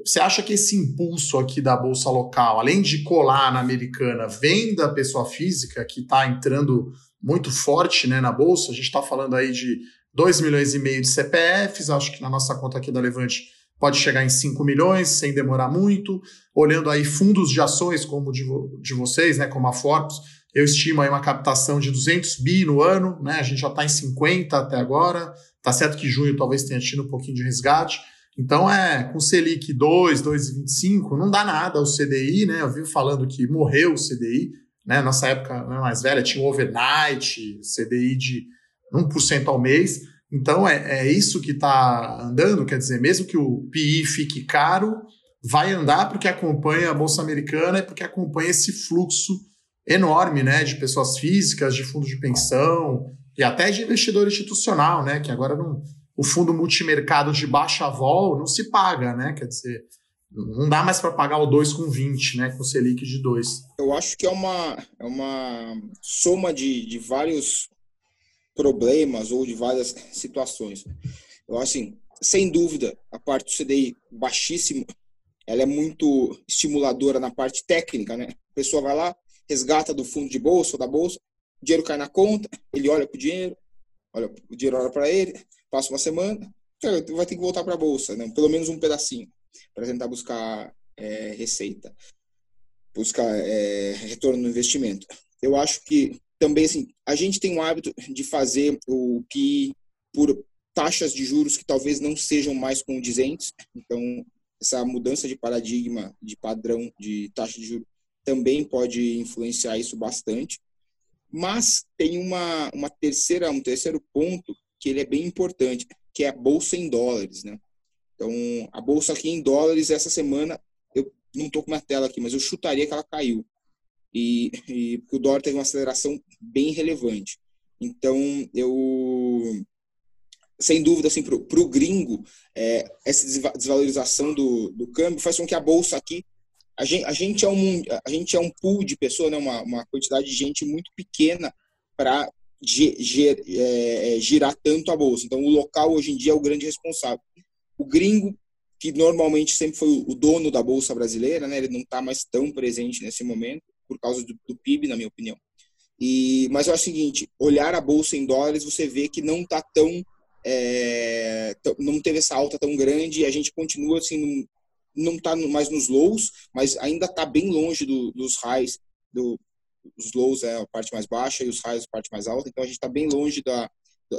Você acha que esse impulso aqui da Bolsa Local, além de colar na americana, vem da pessoa física que está entrando muito forte né, na Bolsa? A gente está falando aí de 2 milhões e meio de CPFs, acho que na nossa conta aqui da Levante pode chegar em 5 milhões sem demorar muito. Olhando aí fundos de ações como de, de vocês, né, como a Forbes, eu estimo aí uma captação de 200 bi no ano, né? A gente já está em 50 até agora. Tá certo que junho talvez tenha tido um pouquinho de resgate. Então é com Selic 2, 2,25, não dá nada o CDI, né? Eu vivo falando que morreu o CDI, né? Nossa época né, mais velha tinha o overnight, CDI de 1% ao mês. Então é, é isso que está andando, quer dizer, mesmo que o PI fique caro, vai andar porque acompanha a Bolsa Americana e porque acompanha esse fluxo enorme né, de pessoas físicas, de fundos de pensão e até de investidor institucional, né, que agora não, o fundo multimercado de baixa vol não se paga, né? Quer dizer, não dá mais para pagar o 2 com 20, né? Com o Selic de 2. Eu acho que é uma, é uma soma de, de vários problemas ou de várias situações. Eu acho assim, sem dúvida, a parte do CDI baixíssimo, ela é muito estimuladora na parte técnica, né? A pessoa vai lá, resgata do fundo de bolsa ou da bolsa, o dinheiro cai na conta, ele olha para o dinheiro, olha, o dinheiro olha para ele, passa uma semana, vai ter que voltar para a bolsa, né? pelo menos um pedacinho, para tentar buscar é, receita, buscar é, retorno no investimento. Eu acho que também, assim, a gente tem um hábito de fazer o que por taxas de juros que talvez não sejam mais condizentes. Então, essa mudança de paradigma, de padrão de taxa de juros também pode influenciar isso bastante. Mas tem uma, uma terceira, um terceiro ponto que ele é bem importante, que é a bolsa em dólares, né? Então, a bolsa aqui em dólares essa semana, eu não estou com minha tela aqui, mas eu chutaria que ela caiu e, e o dólar teve uma aceleração bem relevante. Então, eu sem dúvida, assim, para o gringo, é, essa desvalorização do, do câmbio faz com que a bolsa aqui, a gente, a gente, é, um, a gente é um pool de pessoas, né, uma, uma quantidade de gente muito pequena para é, é, girar tanto a bolsa. Então, o local hoje em dia é o grande responsável. O gringo, que normalmente sempre foi o dono da bolsa brasileira, né, ele não está mais tão presente nesse momento por causa do, do PIB, na minha opinião. E, mas acho o seguinte, olhar a bolsa em dólares, você vê que não está tão, é, não teve essa alta tão grande e a gente continua assim, não está mais nos lows, mas ainda está bem longe do, dos highs, do, os lows é a parte mais baixa e os highs a parte mais alta, então a gente está bem longe da,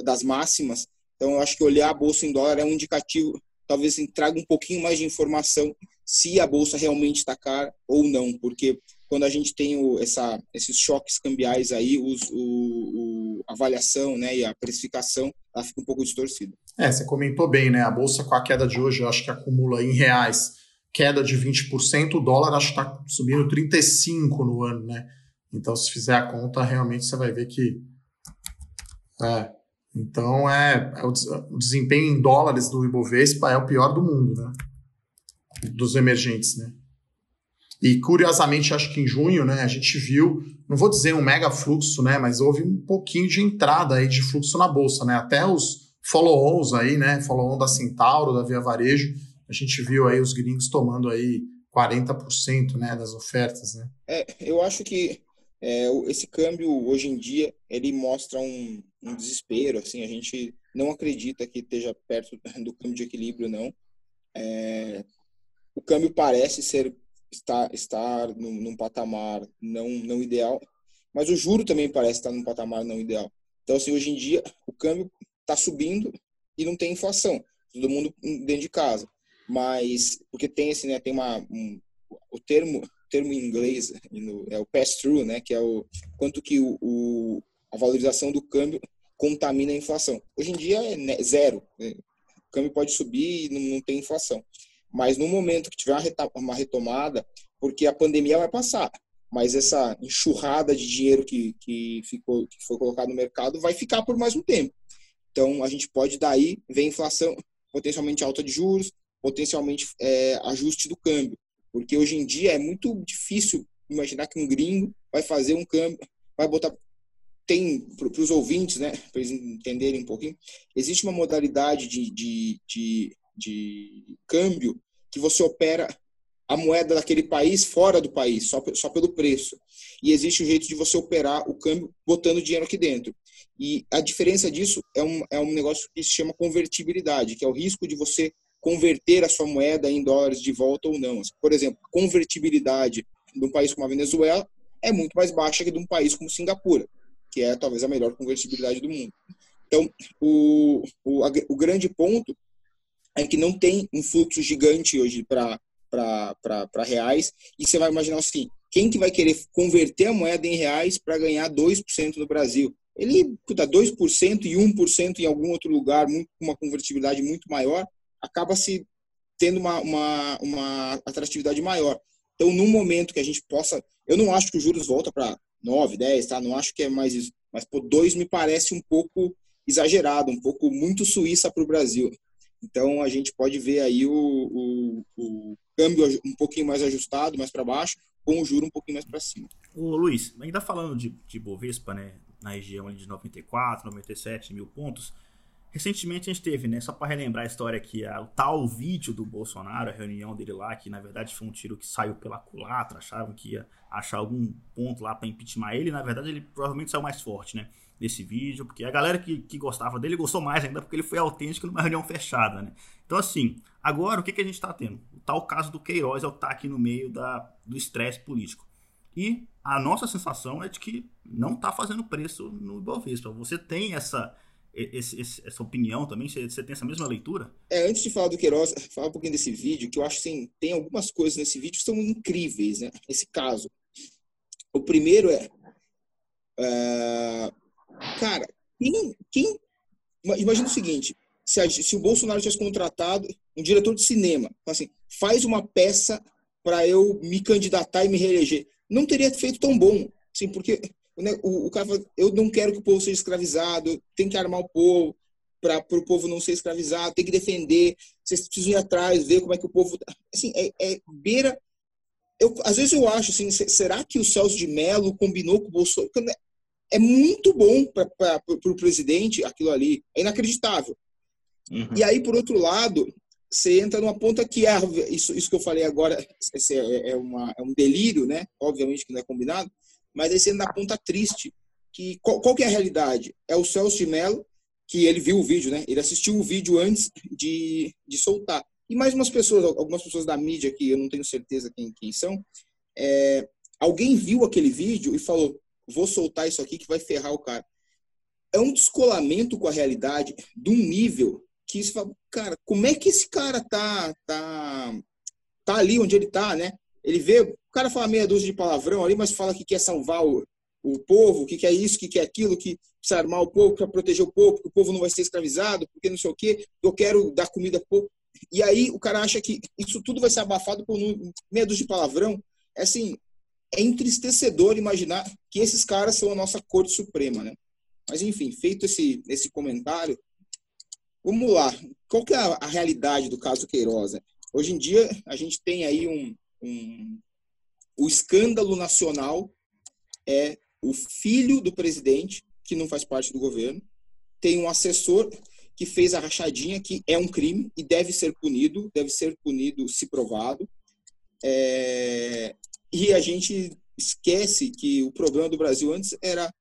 das máximas. Então eu acho que olhar a bolsa em dólar é um indicativo, talvez assim, traga um pouquinho mais de informação se a bolsa realmente está cara ou não, porque quando a gente tem o, essa, esses choques cambiais aí, os, o, o, a avaliação né, e a precificação ela fica um pouco distorcida. É, você comentou bem, né? A bolsa com a queda de hoje, eu acho que acumula em reais queda de 20%, o dólar acho que está subindo 35% no ano, né? Então, se fizer a conta, realmente você vai ver que. É. Então, é, é o, o desempenho em dólares do Ibovespa é o pior do mundo, né? Dos emergentes, né? E curiosamente, acho que em junho, né, a gente viu, não vou dizer um mega fluxo, né, mas houve um pouquinho de entrada aí de fluxo na bolsa, né? Até os follow-ons aí, né, follow-on da Centauro, da Via Varejo, a gente viu aí os gringos tomando aí 40%, né, das ofertas, né? É, eu acho que é, esse câmbio hoje em dia ele mostra um, um, desespero, assim, a gente não acredita que esteja perto do câmbio de equilíbrio, não. É, o câmbio parece ser estar, estar num, num, patamar não, não ideal, mas o juro também parece estar num patamar não ideal. Então, assim, hoje em dia, o câmbio está subindo e não tem inflação. Todo mundo dentro de casa. Mas, porque tem esse, né, tem uma, um, o termo, termo em inglês é o pass-through, né, que é o quanto que o, o, a valorização do câmbio contamina a inflação. Hoje em dia é zero. Né? O câmbio pode subir e não, não tem inflação. Mas no momento que tiver uma retomada, porque a pandemia vai passar, mas essa enxurrada de dinheiro que, que, ficou, que foi colocado no mercado vai ficar por mais um tempo. Então, a gente pode daí ver inflação, potencialmente alta de juros, potencialmente é, ajuste do câmbio. Porque hoje em dia é muito difícil imaginar que um gringo vai fazer um câmbio, vai botar. Tem, para os ouvintes, né, para eles entenderem um pouquinho, existe uma modalidade de, de, de, de câmbio que você opera a moeda daquele país fora do país, só, só pelo preço. E existe o jeito de você operar o câmbio botando dinheiro aqui dentro. E a diferença disso é um, é um negócio que se chama convertibilidade, que é o risco de você converter a sua moeda em dólares de volta ou não. Por exemplo, a convertibilidade de um país como a Venezuela é muito mais baixa que de um país como Singapura, que é talvez a melhor convertibilidade do mundo. Então, o, o, o grande ponto é que não tem um fluxo gigante hoje para reais. E você vai imaginar assim, quem que vai querer converter a moeda em reais para ganhar 2% no Brasil? Ele, puta, 2% e 1% em algum outro lugar, com uma convertibilidade muito maior, acaba se tendo uma, uma, uma atratividade maior. Então, no momento que a gente possa... Eu não acho que os juros volta para 9, 10, tá? Não acho que é mais isso. Mas, por 2 me parece um pouco exagerado, um pouco muito suíça para o Brasil. Então, a gente pode ver aí o, o, o câmbio um pouquinho mais ajustado, mais para baixo, com o juro um pouquinho mais para cima. Ô Luiz, ainda falando de, de Bovespa, né, na região de 94, 97 mil pontos, recentemente a gente teve, né, só para relembrar a história aqui, a, o tal vídeo do Bolsonaro, a reunião dele lá, que na verdade foi um tiro que saiu pela culatra, achavam que ia achar algum ponto lá para impeachment ele, na verdade ele provavelmente saiu mais forte, né? Desse vídeo, porque a galera que, que gostava dele gostou mais ainda porque ele foi autêntico numa reunião fechada, né? Então, assim, agora o que, que a gente está tendo? O tal caso do Queiroz é o tá aqui no meio da, do estresse político. E a nossa sensação é de que não está fazendo preço no Ibovespa. Você tem essa, esse, essa opinião também? Você, você, tem essa mesma leitura? É, antes de falar do Queiroz, falar um pouquinho desse vídeo, que eu acho que assim, tem algumas coisas nesse vídeo que são incríveis, né? Esse caso. O primeiro é, é Cara, quem, quem imagina o seguinte: se, a, se, o Bolsonaro tivesse contratado um diretor de cinema, assim, faz uma peça para eu me candidatar e me reeleger, não teria feito tão bom, assim, porque né, o, o cara fala, eu não quero que o povo seja escravizado, tem que armar o povo para o povo não ser escravizado, tem que defender, vocês precisam ir atrás, ver como é que o povo, tá. assim, é, é beira eu, às vezes eu acho assim, será que o Celso de Mello combinou com o Bolsonaro? É muito bom para o presidente aquilo ali. É inacreditável. Uhum. E aí, por outro lado, você entra numa ponta que é isso, isso que eu falei agora é, é, uma, é um delírio, né? Obviamente que não é combinado, mas aí você entra na ponta triste. Que, qual, qual que é a realidade? É o Celso de Mello, que ele viu o vídeo, né? Ele assistiu o vídeo antes de, de soltar. E mais umas pessoas, algumas pessoas da mídia que eu não tenho certeza quem, quem são, é, alguém viu aquele vídeo e falou: vou soltar isso aqui que vai ferrar o cara. É um descolamento com a realidade de um nível que isso fala, cara, como é que esse cara tá, tá, tá ali onde ele tá, né? Ele vê, o cara fala meia dúzia de palavrão ali, mas fala que quer salvar o, o povo, que quer isso, que quer aquilo, que precisa armar o povo, para proteger o povo, que o povo não vai ser escravizado, porque não sei o quê, eu quero dar comida pro povo. E aí o cara acha que isso tudo vai ser abafado por meia dúzia de palavrão. É assim, é entristecedor imaginar que esses caras são a nossa Corte Suprema, né? Mas, enfim, feito esse, esse comentário, vamos lá. Qual que é a, a realidade do caso Queiroz? Né? Hoje em dia, a gente tem aí um, um... O escândalo nacional é o filho do presidente, que não faz parte do governo, tem um assessor que fez a rachadinha, que é um crime e deve ser punido, deve ser punido se provado. É, e a gente esquece que o problema do Brasil antes era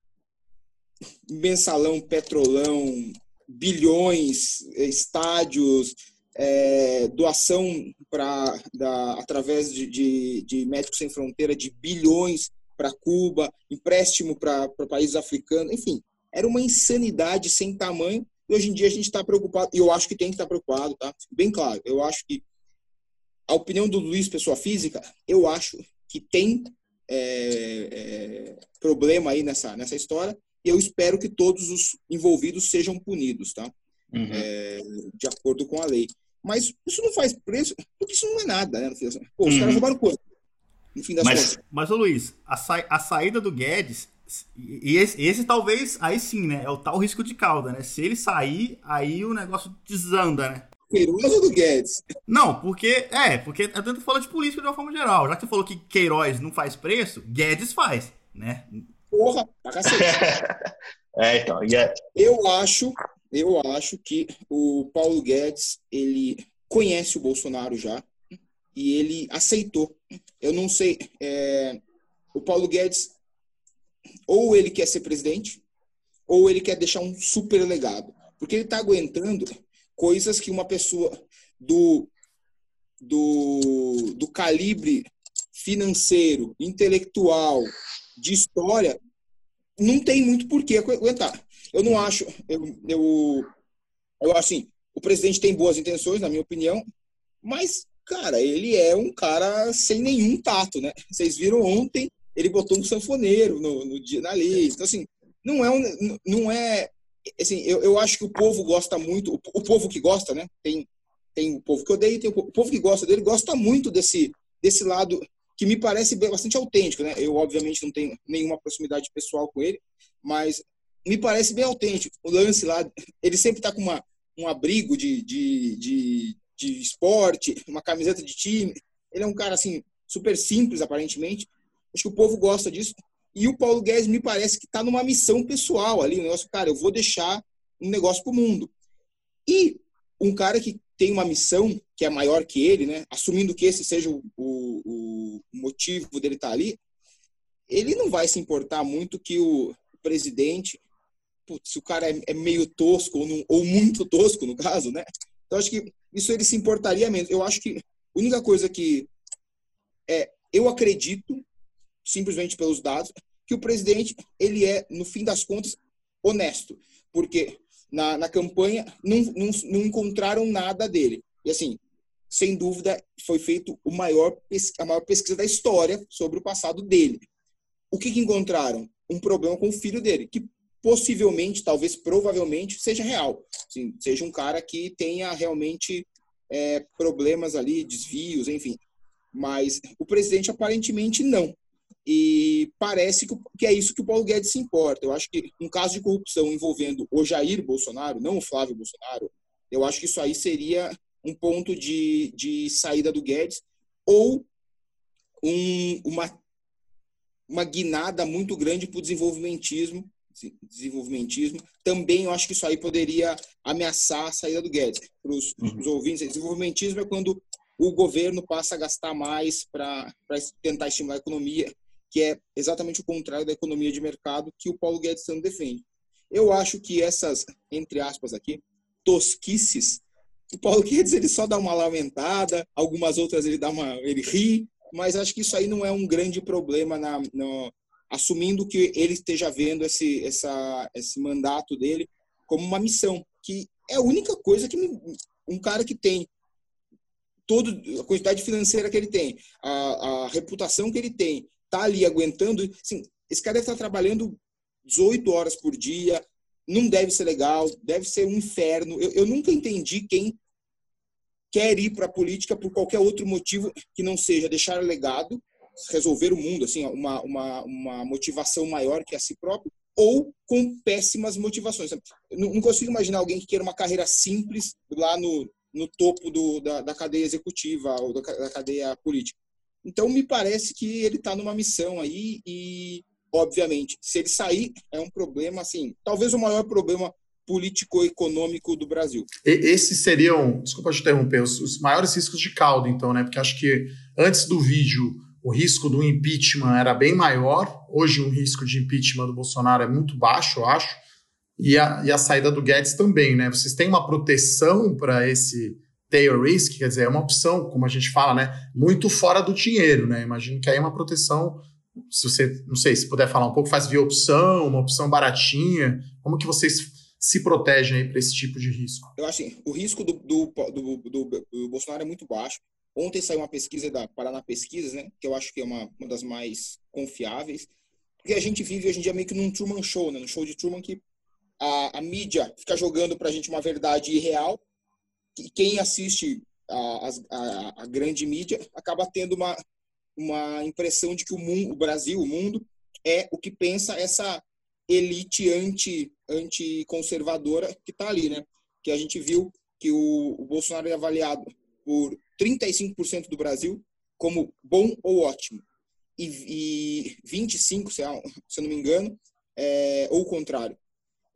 mensalão, petrolão, bilhões, estádios, é, doação para através de, de, de, Médicos Sem Fronteira de bilhões para Cuba, empréstimo para países africanos, enfim, era uma insanidade sem tamanho. E hoje em dia a gente está preocupado, e eu acho que tem que estar tá preocupado, tá? Bem claro, eu acho que a opinião do Luiz, pessoa física, eu acho que tem é, é, problema aí nessa, nessa história, e eu espero que todos os envolvidos sejam punidos, tá? Uhum. É, de acordo com a lei. Mas isso não faz preço, porque isso não é nada, né? Pô, os uhum. caras roubaram quanto? No fim das mas, contas. Mas, ô Luiz, a, sa a saída do Guedes, e esse, esse, talvez, aí sim, né? É o tal risco de cauda, né? Se ele sair, aí o negócio desanda, né? Queiroz ou do Guedes? Não, porque. É, porque a gente falou de política de uma forma geral. Já que você falou que Queiroz não faz preço, Guedes faz, né? Porra, pra cacete. é, então. Yeah. Eu acho, eu acho que o Paulo Guedes, ele conhece o Bolsonaro já e ele aceitou. Eu não sei. É, o Paulo Guedes, ou ele quer ser presidente, ou ele quer deixar um super legado. Porque ele está aguentando coisas que uma pessoa do, do, do calibre financeiro, intelectual, de história, não tem muito por que aguentar. Eu não acho, eu, eu, eu acho assim, o presidente tem boas intenções, na minha opinião, mas, cara, ele é um cara sem nenhum tato, né? Vocês viram ontem, ele botou um sanfoneiro no, no dia na lista. Então, assim, não é, um, não é assim, eu, eu acho que o povo gosta muito, o, o povo que gosta, né? Tem, tem o povo que odeia, tem o, o povo que gosta dele, gosta muito desse, desse lado que me parece bastante autêntico, né? Eu, obviamente, não tenho nenhuma proximidade pessoal com ele, mas me parece bem autêntico. O lance lá, ele sempre tá com uma, um abrigo de, de, de, de esporte, uma camiseta de time. Ele é um cara, assim, super simples, aparentemente. Acho que o povo gosta disso. E o Paulo Guedes me parece que está numa missão pessoal ali, um negócio, cara, eu vou deixar um negócio para o mundo. E um cara que tem uma missão que é maior que ele, né, assumindo que esse seja o, o, o motivo dele estar tá ali, ele não vai se importar muito que o presidente, putz, o cara é, é meio tosco ou, não, ou, muito tosco, no caso, né? Então, acho que isso ele se importaria menos. Eu acho que a única coisa que é, eu acredito simplesmente pelos dados, que o presidente ele é, no fim das contas, honesto, porque na, na campanha não, não, não encontraram nada dele. E assim, sem dúvida, foi feito o maior, a maior pesquisa da história sobre o passado dele. O que, que encontraram? Um problema com o filho dele, que possivelmente, talvez provavelmente, seja real. Assim, seja um cara que tenha realmente é, problemas ali, desvios, enfim. Mas o presidente aparentemente não. E parece que é isso que o Paulo Guedes se importa. Eu acho que um caso de corrupção envolvendo o Jair Bolsonaro, não o Flávio Bolsonaro, eu acho que isso aí seria um ponto de, de saída do Guedes ou um, uma, uma guinada muito grande para o desenvolvimentismo. Desenvolvimentismo também eu acho que isso aí poderia ameaçar a saída do Guedes. Para os uhum. ouvintes, desenvolvimentismo é quando o governo passa a gastar mais para tentar estimular a economia que é exatamente o contrário da economia de mercado que o Paulo Guedes tanto defende. Eu acho que essas, entre aspas aqui, tosquices, o Paulo Guedes ele só dá uma lamentada, algumas outras ele dá uma, ele ri, mas acho que isso aí não é um grande problema na, no, assumindo que ele esteja vendo esse, essa, esse mandato dele como uma missão, que é a única coisa que me, um cara que tem toda a quantidade financeira que ele tem, a, a reputação que ele tem, tá ali aguentando. Assim, esse cara deve estar trabalhando 18 horas por dia, não deve ser legal, deve ser um inferno. Eu, eu nunca entendi quem quer ir para a política por qualquer outro motivo que não seja deixar legado, resolver o mundo, assim, uma, uma, uma motivação maior que a si próprio, ou com péssimas motivações. Eu não consigo imaginar alguém que queira uma carreira simples lá no, no topo do, da, da cadeia executiva ou da, da cadeia política. Então, me parece que ele está numa missão aí e, obviamente, se ele sair, é um problema, assim, talvez o maior problema político-econômico do Brasil. E, esses seriam, desculpa te interromper, os, os, maiores riscos de caldo, então, né? Porque acho que antes do vídeo o risco do impeachment era bem maior, hoje o risco de impeachment do Bolsonaro é muito baixo, eu acho, e a, e a saída do Guedes também, né? Vocês têm uma proteção para esse tail risk, quer dizer, é uma opção, como a gente fala, né, muito fora do dinheiro, né? Imagino que aí é uma proteção se você, não sei, se puder falar um pouco, faz via opção, uma opção baratinha? Como que vocês se protegem aí para esse tipo de risco? Eu acho assim, o risco do, do, do, do, do Bolsonaro é muito baixo. Ontem saiu uma pesquisa da Paraná Pesquisas, né, que eu acho que é uma, uma das mais confiáveis, porque a gente vive hoje em dia meio que num Truman Show, né, no show de Truman que a, a mídia fica jogando para a gente uma verdade irreal, quem assiste a, a, a, grande mídia acaba tendo uma, uma impressão de que o, mundo, o Brasil, o mundo, é o que pensa essa elite anti, anti-conservadora que está ali, né? Que a gente viu que o, o Bolsonaro é avaliado por 35% do Brasil como bom ou ótimo. E, e 25%, se, eu não me engano, é, ou o contrário,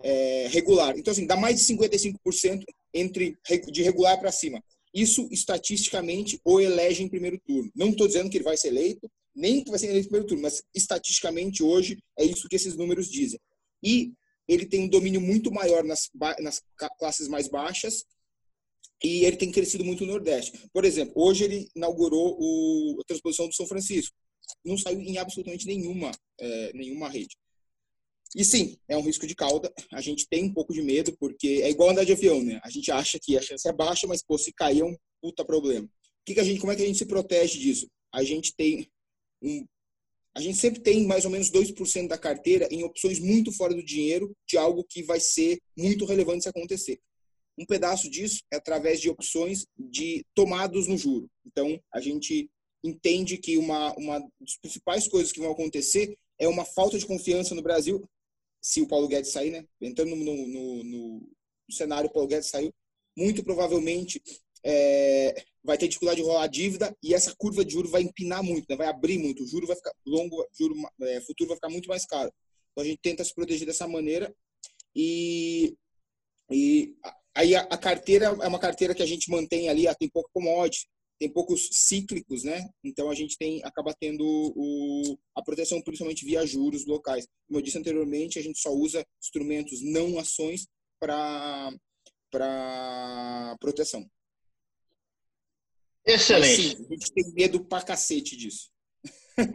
é, regular. Então, assim, dá mais de 55% entre de regular para cima. Isso, estatisticamente, o elege em primeiro turno. Não estou dizendo que ele vai ser eleito, nem que vai ser eleito em primeiro turno, mas estatisticamente, hoje, é isso que esses números dizem. E ele tem um domínio muito maior nas, nas classes mais baixas e ele tem crescido muito no Nordeste. Por exemplo, hoje ele inaugurou o, a transposição do São Francisco. Não saiu em absolutamente nenhuma, é, nenhuma rede. E sim, é um risco de cauda. A gente tem um pouco de medo, porque é igual andar de avião, né? A gente acha que a chance é baixa, mas pô, se cair é um puta problema. Que que a gente, como é que a gente se protege disso? A gente tem um. A gente sempre tem mais ou menos 2% da carteira em opções muito fora do dinheiro de algo que vai ser muito relevante se acontecer. Um pedaço disso é através de opções de tomados no juro. Então, a gente entende que uma, uma das principais coisas que vão acontecer é uma falta de confiança no Brasil, se o Paulo Guedes sair, né? Entrando no, no, no cenário, o Paulo Guedes saiu, muito provavelmente é, vai ter dificuldade de rolar a dívida e essa curva de juros vai empinar muito, né? vai abrir muito, o juro vai ficar longo, juro é, futuro vai ficar muito mais caro. Então a gente tenta se proteger dessa maneira e, e aí a, a carteira é uma carteira que a gente mantém ali, tem pouco commodity, tem poucos cíclicos, né? Então a gente tem acaba tendo o, a proteção principalmente via juros locais. Como eu disse anteriormente, a gente só usa instrumentos não ações para para proteção. Excelente. Mas, sim, a gente tem medo pra cacete disso.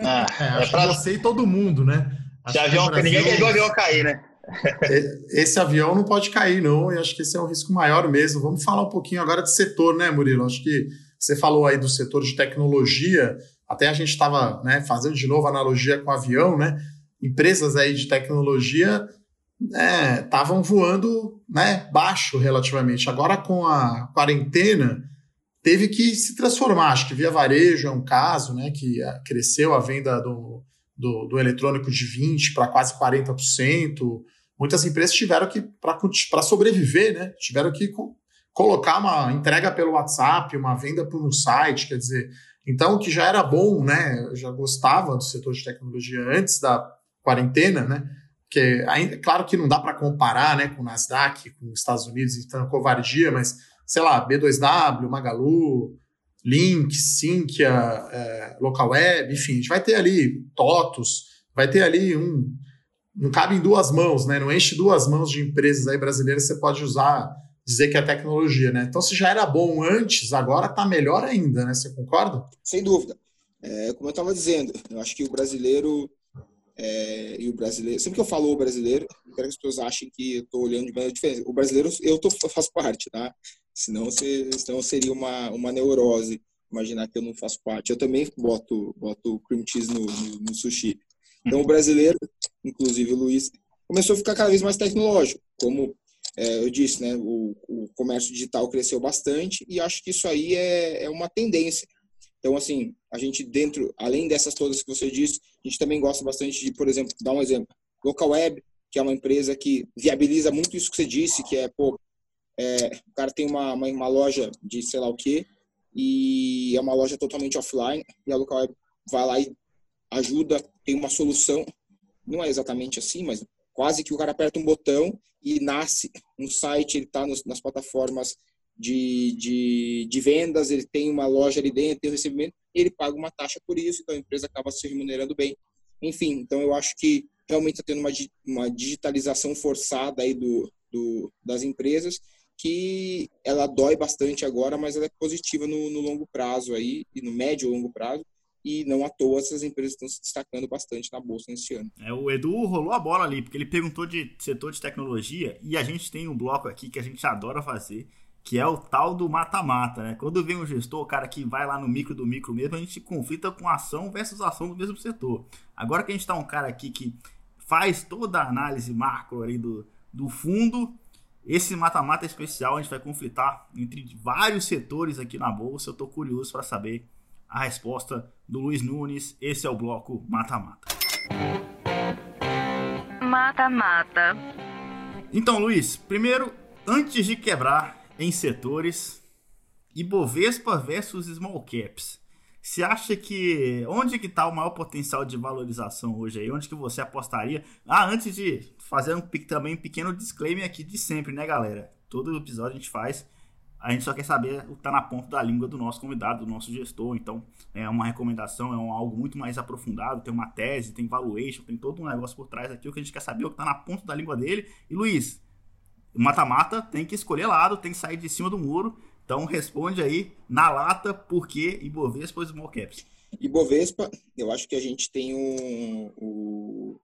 Ah, é, é pra... que você e todo mundo, né? Acho avião, Brasil... Ninguém quer o avião cair, né? Esse avião não pode cair, não, e acho que esse é um risco maior mesmo. Vamos falar um pouquinho agora de setor, né, Murilo? Acho que você falou aí do setor de tecnologia, até a gente estava né, fazendo de novo analogia com avião, né? Empresas aí de tecnologia estavam né, voando né, baixo relativamente. Agora, com a quarentena, teve que se transformar. Acho que Via Varejo é um caso, né? Que eh, cresceu a venda do, do, do eletrônico de 20% para quase 40%. Muitas empresas tiveram que, para sobreviver, né? Tiveram que colocar uma entrega pelo WhatsApp, uma venda por um site, quer dizer, então que já era bom, né? Eu já gostava do setor de tecnologia antes da quarentena, né? Que ainda, claro que não dá para comparar, né, com o Nasdaq, com os Estados Unidos, então covardia, mas sei lá, B2W, Magalu, Link, Sinqia, é, Local Web, enfim, a gente vai ter ali TOTUS, vai ter ali um. Não cabe em duas mãos, né? Não enche duas mãos de empresas aí brasileiras, você pode usar dizer que é tecnologia, né? Então, se já era bom antes, agora está melhor ainda, né? Você concorda? Sem dúvida. É, como eu estava dizendo, eu acho que o brasileiro é, e o brasileiro, sempre que eu falo o brasileiro, eu quero que as pessoas achem que eu estou olhando de maneira diferente. O brasileiro, eu tô, faço parte, tá? Senão, você, senão seria uma, uma neurose imaginar que eu não faço parte. Eu também boto, boto cream cheese no, no, no sushi. Então, o brasileiro, inclusive o Luiz, começou a ficar cada vez mais tecnológico, como é, eu disse, né, o, o, comércio digital cresceu bastante e acho que isso aí é, é uma tendência. Então, assim, a gente dentro, além dessas todas que você disse, a gente também gosta bastante de, por exemplo, dar um exemplo, Local Web, que é uma empresa que viabiliza muito isso que você disse, que é, pô, é, o cara tem uma, uma, uma, loja de sei lá o quê, e é uma loja totalmente offline, e a Local Web vai lá e ajuda, tem uma solução, não é exatamente assim, mas quase que o cara aperta um botão e nasce um site, ele está nas plataformas de, de, de, vendas, ele tem uma loja ali dentro, tem o recebimento, ele paga uma taxa por isso, então a empresa acaba se remunerando bem. Enfim, então eu acho que realmente está tendo uma, uma digitalização forçada aí do, do, das empresas, que ela dói bastante agora, mas ela é positiva no, no longo prazo aí, e no médio e longo prazo, e não à toa essas empresas estão se destacando bastante na bolsa nesse ano. É, o Edu rolou a bola ali, porque ele perguntou de setor de tecnologia e a gente tem um bloco aqui que a gente adora fazer, que é o tal do mata-mata, né? Quando vem um gestor, o cara que vai lá no micro do micro mesmo, a gente conflita com ação versus ação do mesmo setor. Agora que a gente tá um cara aqui que faz toda a análise macro ali do, do fundo, esse mata-mata especial a gente vai conflitar entre vários setores aqui na bolsa. Eu tô curioso para saber a resposta do Luiz Nunes. Esse é o bloco mata-mata. Mata-mata. Então, Luiz, primeiro, antes de quebrar em setores, Ibovespa versus Small Caps. Você acha que onde que está o maior potencial de valorização hoje aí? Onde que você apostaria? Ah, antes de fazer um, também um pequeno disclaimer aqui de sempre, né, galera? Todo episódio a gente faz, a gente só quer saber o que está na ponta da língua do nosso convidado, do nosso gestor. Então, é uma recomendação, é um, algo muito mais aprofundado, tem uma tese, tem valuation, tem todo um negócio por trás aqui. O que a gente quer saber é o que está na ponta da língua dele. E Luiz, mata-mata tem que escolher lado, tem que sair de cima do muro. Então responde aí na lata por que Ibovespa ou Small Caps. Ibovespa, eu acho que a gente tem um, um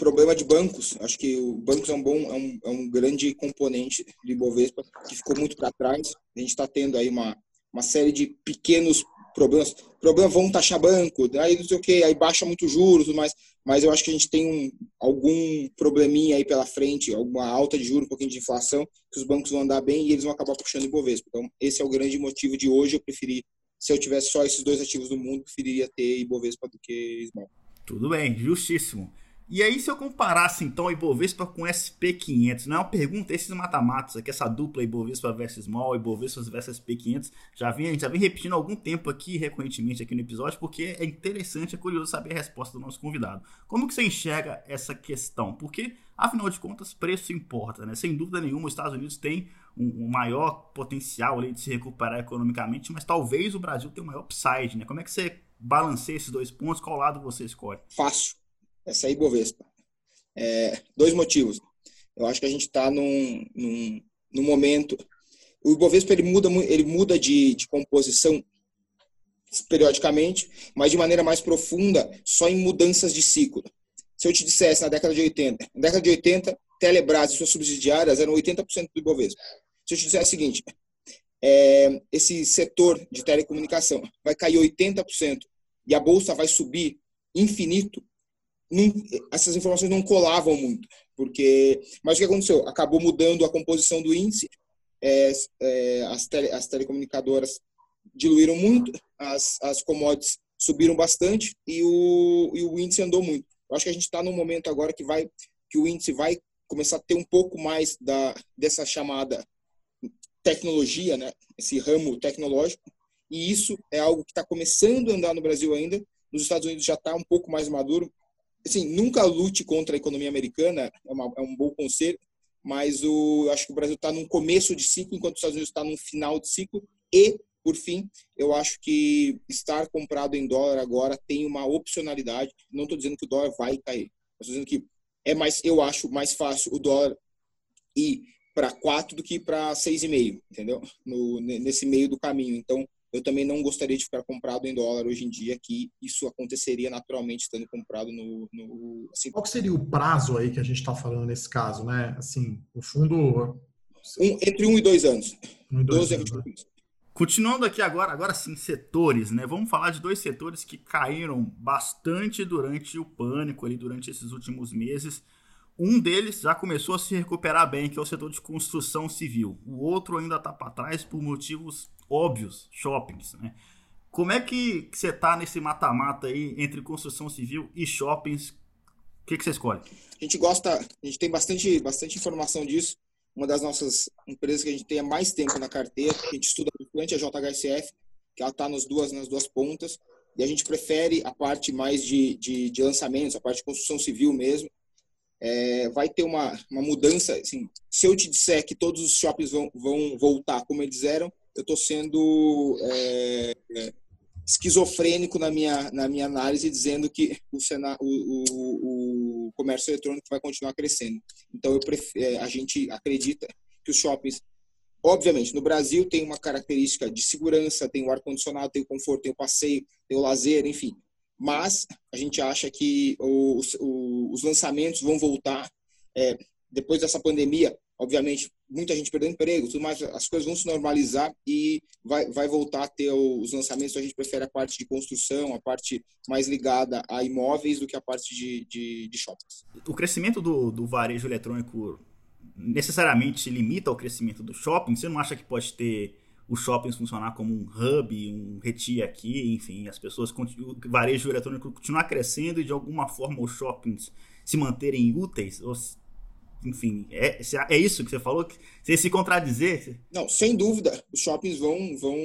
problema de bancos. Acho que o bancos é um bom, é um, é um grande componente de Ibovespa que ficou muito para trás. A gente está tendo aí uma, uma série de pequenos problemas. Problemas vão taxar banco, aí não sei o que, aí baixa muito juros, mas, mas eu acho que a gente tem um, algum probleminha aí pela frente, alguma alta de juros, um pouquinho de inflação, que os bancos vão andar bem e eles vão acabar puxando o Ibovespa. Então, esse é o grande motivo de hoje eu preferi, se eu tivesse só esses dois ativos no mundo, preferiria ter Ibovespa do que Small. Tudo bem, justíssimo. E aí, se eu comparasse então o Ibovespa com o SP500, não é uma pergunta, esses mata-matos aqui, essa dupla Ibovespa versus Small, Ibovespa versus SP500, já vem, a gente já vem repetindo algum tempo aqui, recorrentemente aqui no episódio, porque é interessante, é curioso saber a resposta do nosso convidado. Como que você enxerga essa questão? Porque, afinal de contas, preço importa, né? Sem dúvida nenhuma, os Estados Unidos têm um, um maior potencial ali de se recuperar economicamente, mas talvez o Brasil tenha um maior upside, né? Como é que você balanceia esses dois pontos? Qual lado você escolhe? Fácil essa Ibovespa. É, dois motivos. Eu acho que a gente está num, num, num, momento. O Ibovespa ele muda, ele muda de, de composição periodicamente, mas de maneira mais profunda, só em mudanças de ciclo. Se eu te dissesse na década de 80, na década de 80, Telebrás e suas subsidiárias eram 80% do Ibovespa. Se eu te dissesse o seguinte, é, esse setor de telecomunicação vai cair 80% e a bolsa vai subir infinito, não, essas informações não colavam muito, porque mas o que aconteceu? Acabou mudando a composição do índice, é, é, as, tele, as telecomunicadoras diluíram muito, as, as commodities subiram bastante e o, e o índice andou muito. Eu acho que a gente está num momento agora que vai que o índice vai começar a ter um pouco mais da dessa chamada tecnologia, né? Esse ramo tecnológico. E isso é algo que está começando a andar no Brasil ainda. Nos Estados Unidos já está um pouco mais maduro assim, nunca lute contra a economia americana, é, uma, é um bom conselho, mas o, eu acho que o Brasil está num começo de ciclo, enquanto os Estados Unidos está num final de ciclo. E, por fim, eu acho que estar comprado em dólar agora tem uma opcionalidade. Não estou dizendo que o dólar vai cair. Estou dizendo que é mais, eu acho mais fácil o dólar ir para 4 do que para 6,5, entendeu? No, nesse meio do caminho. Então, eu também não gostaria de ficar comprado em dólar hoje em dia, que isso aconteceria naturalmente estando comprado no. no assim. Qual seria o prazo aí que a gente está falando nesse caso, né? Assim, o fundo. Um, entre um e dois anos. Um e dois 12 anos, a 20 né? Continuando aqui agora, agora sim, setores, né? Vamos falar de dois setores que caíram bastante durante o pânico ali, durante esses últimos meses. Um deles já começou a se recuperar bem, que é o setor de construção civil. O outro ainda está para trás por motivos óbvios, shoppings, né? Como é que, você está nesse mata-mata aí entre construção civil e shoppings? O que, que você escolhe? A gente gosta, a gente tem bastante, bastante informação disso. Uma das nossas empresas que a gente tem há mais tempo na carteira, que a gente estuda bastante, é a JHSF, que ela está nas duas, nas duas pontas. E a gente prefere a parte mais de, de, de lançamentos, a parte de construção civil mesmo. É, vai ter uma, uma mudança. Assim, se eu te disser que todos os shoppings vão, vão voltar como eles eram, eu estou sendo é, é, esquizofrênico na minha, na minha análise, dizendo que o, Sena, o, o, o comércio eletrônico vai continuar crescendo. Então, eu prefiro, é, a gente acredita que os shoppings Obviamente, no Brasil tem uma característica de segurança, tem o ar-condicionado, tem o conforto, tem o passeio, tem o lazer, enfim. Mas a gente acha que os, os lançamentos vão voltar é, depois dessa pandemia. Obviamente, muita gente perdeu emprego, tudo mais, as coisas vão se normalizar e vai, vai voltar a ter os lançamentos. A gente prefere a parte de construção, a parte mais ligada a imóveis do que a parte de, de, de shoppings. O crescimento do, do varejo eletrônico necessariamente se limita ao crescimento do shopping? Você não acha que pode ter os shoppings funcionar como um hub, um retia aqui, enfim, as pessoas, o varejo eletrônico continuar crescendo e de alguma forma os shoppings se manterem úteis? Ou, enfim, é, é isso que você falou? Você se contradizer? Não, sem dúvida, os shoppings vão, vão,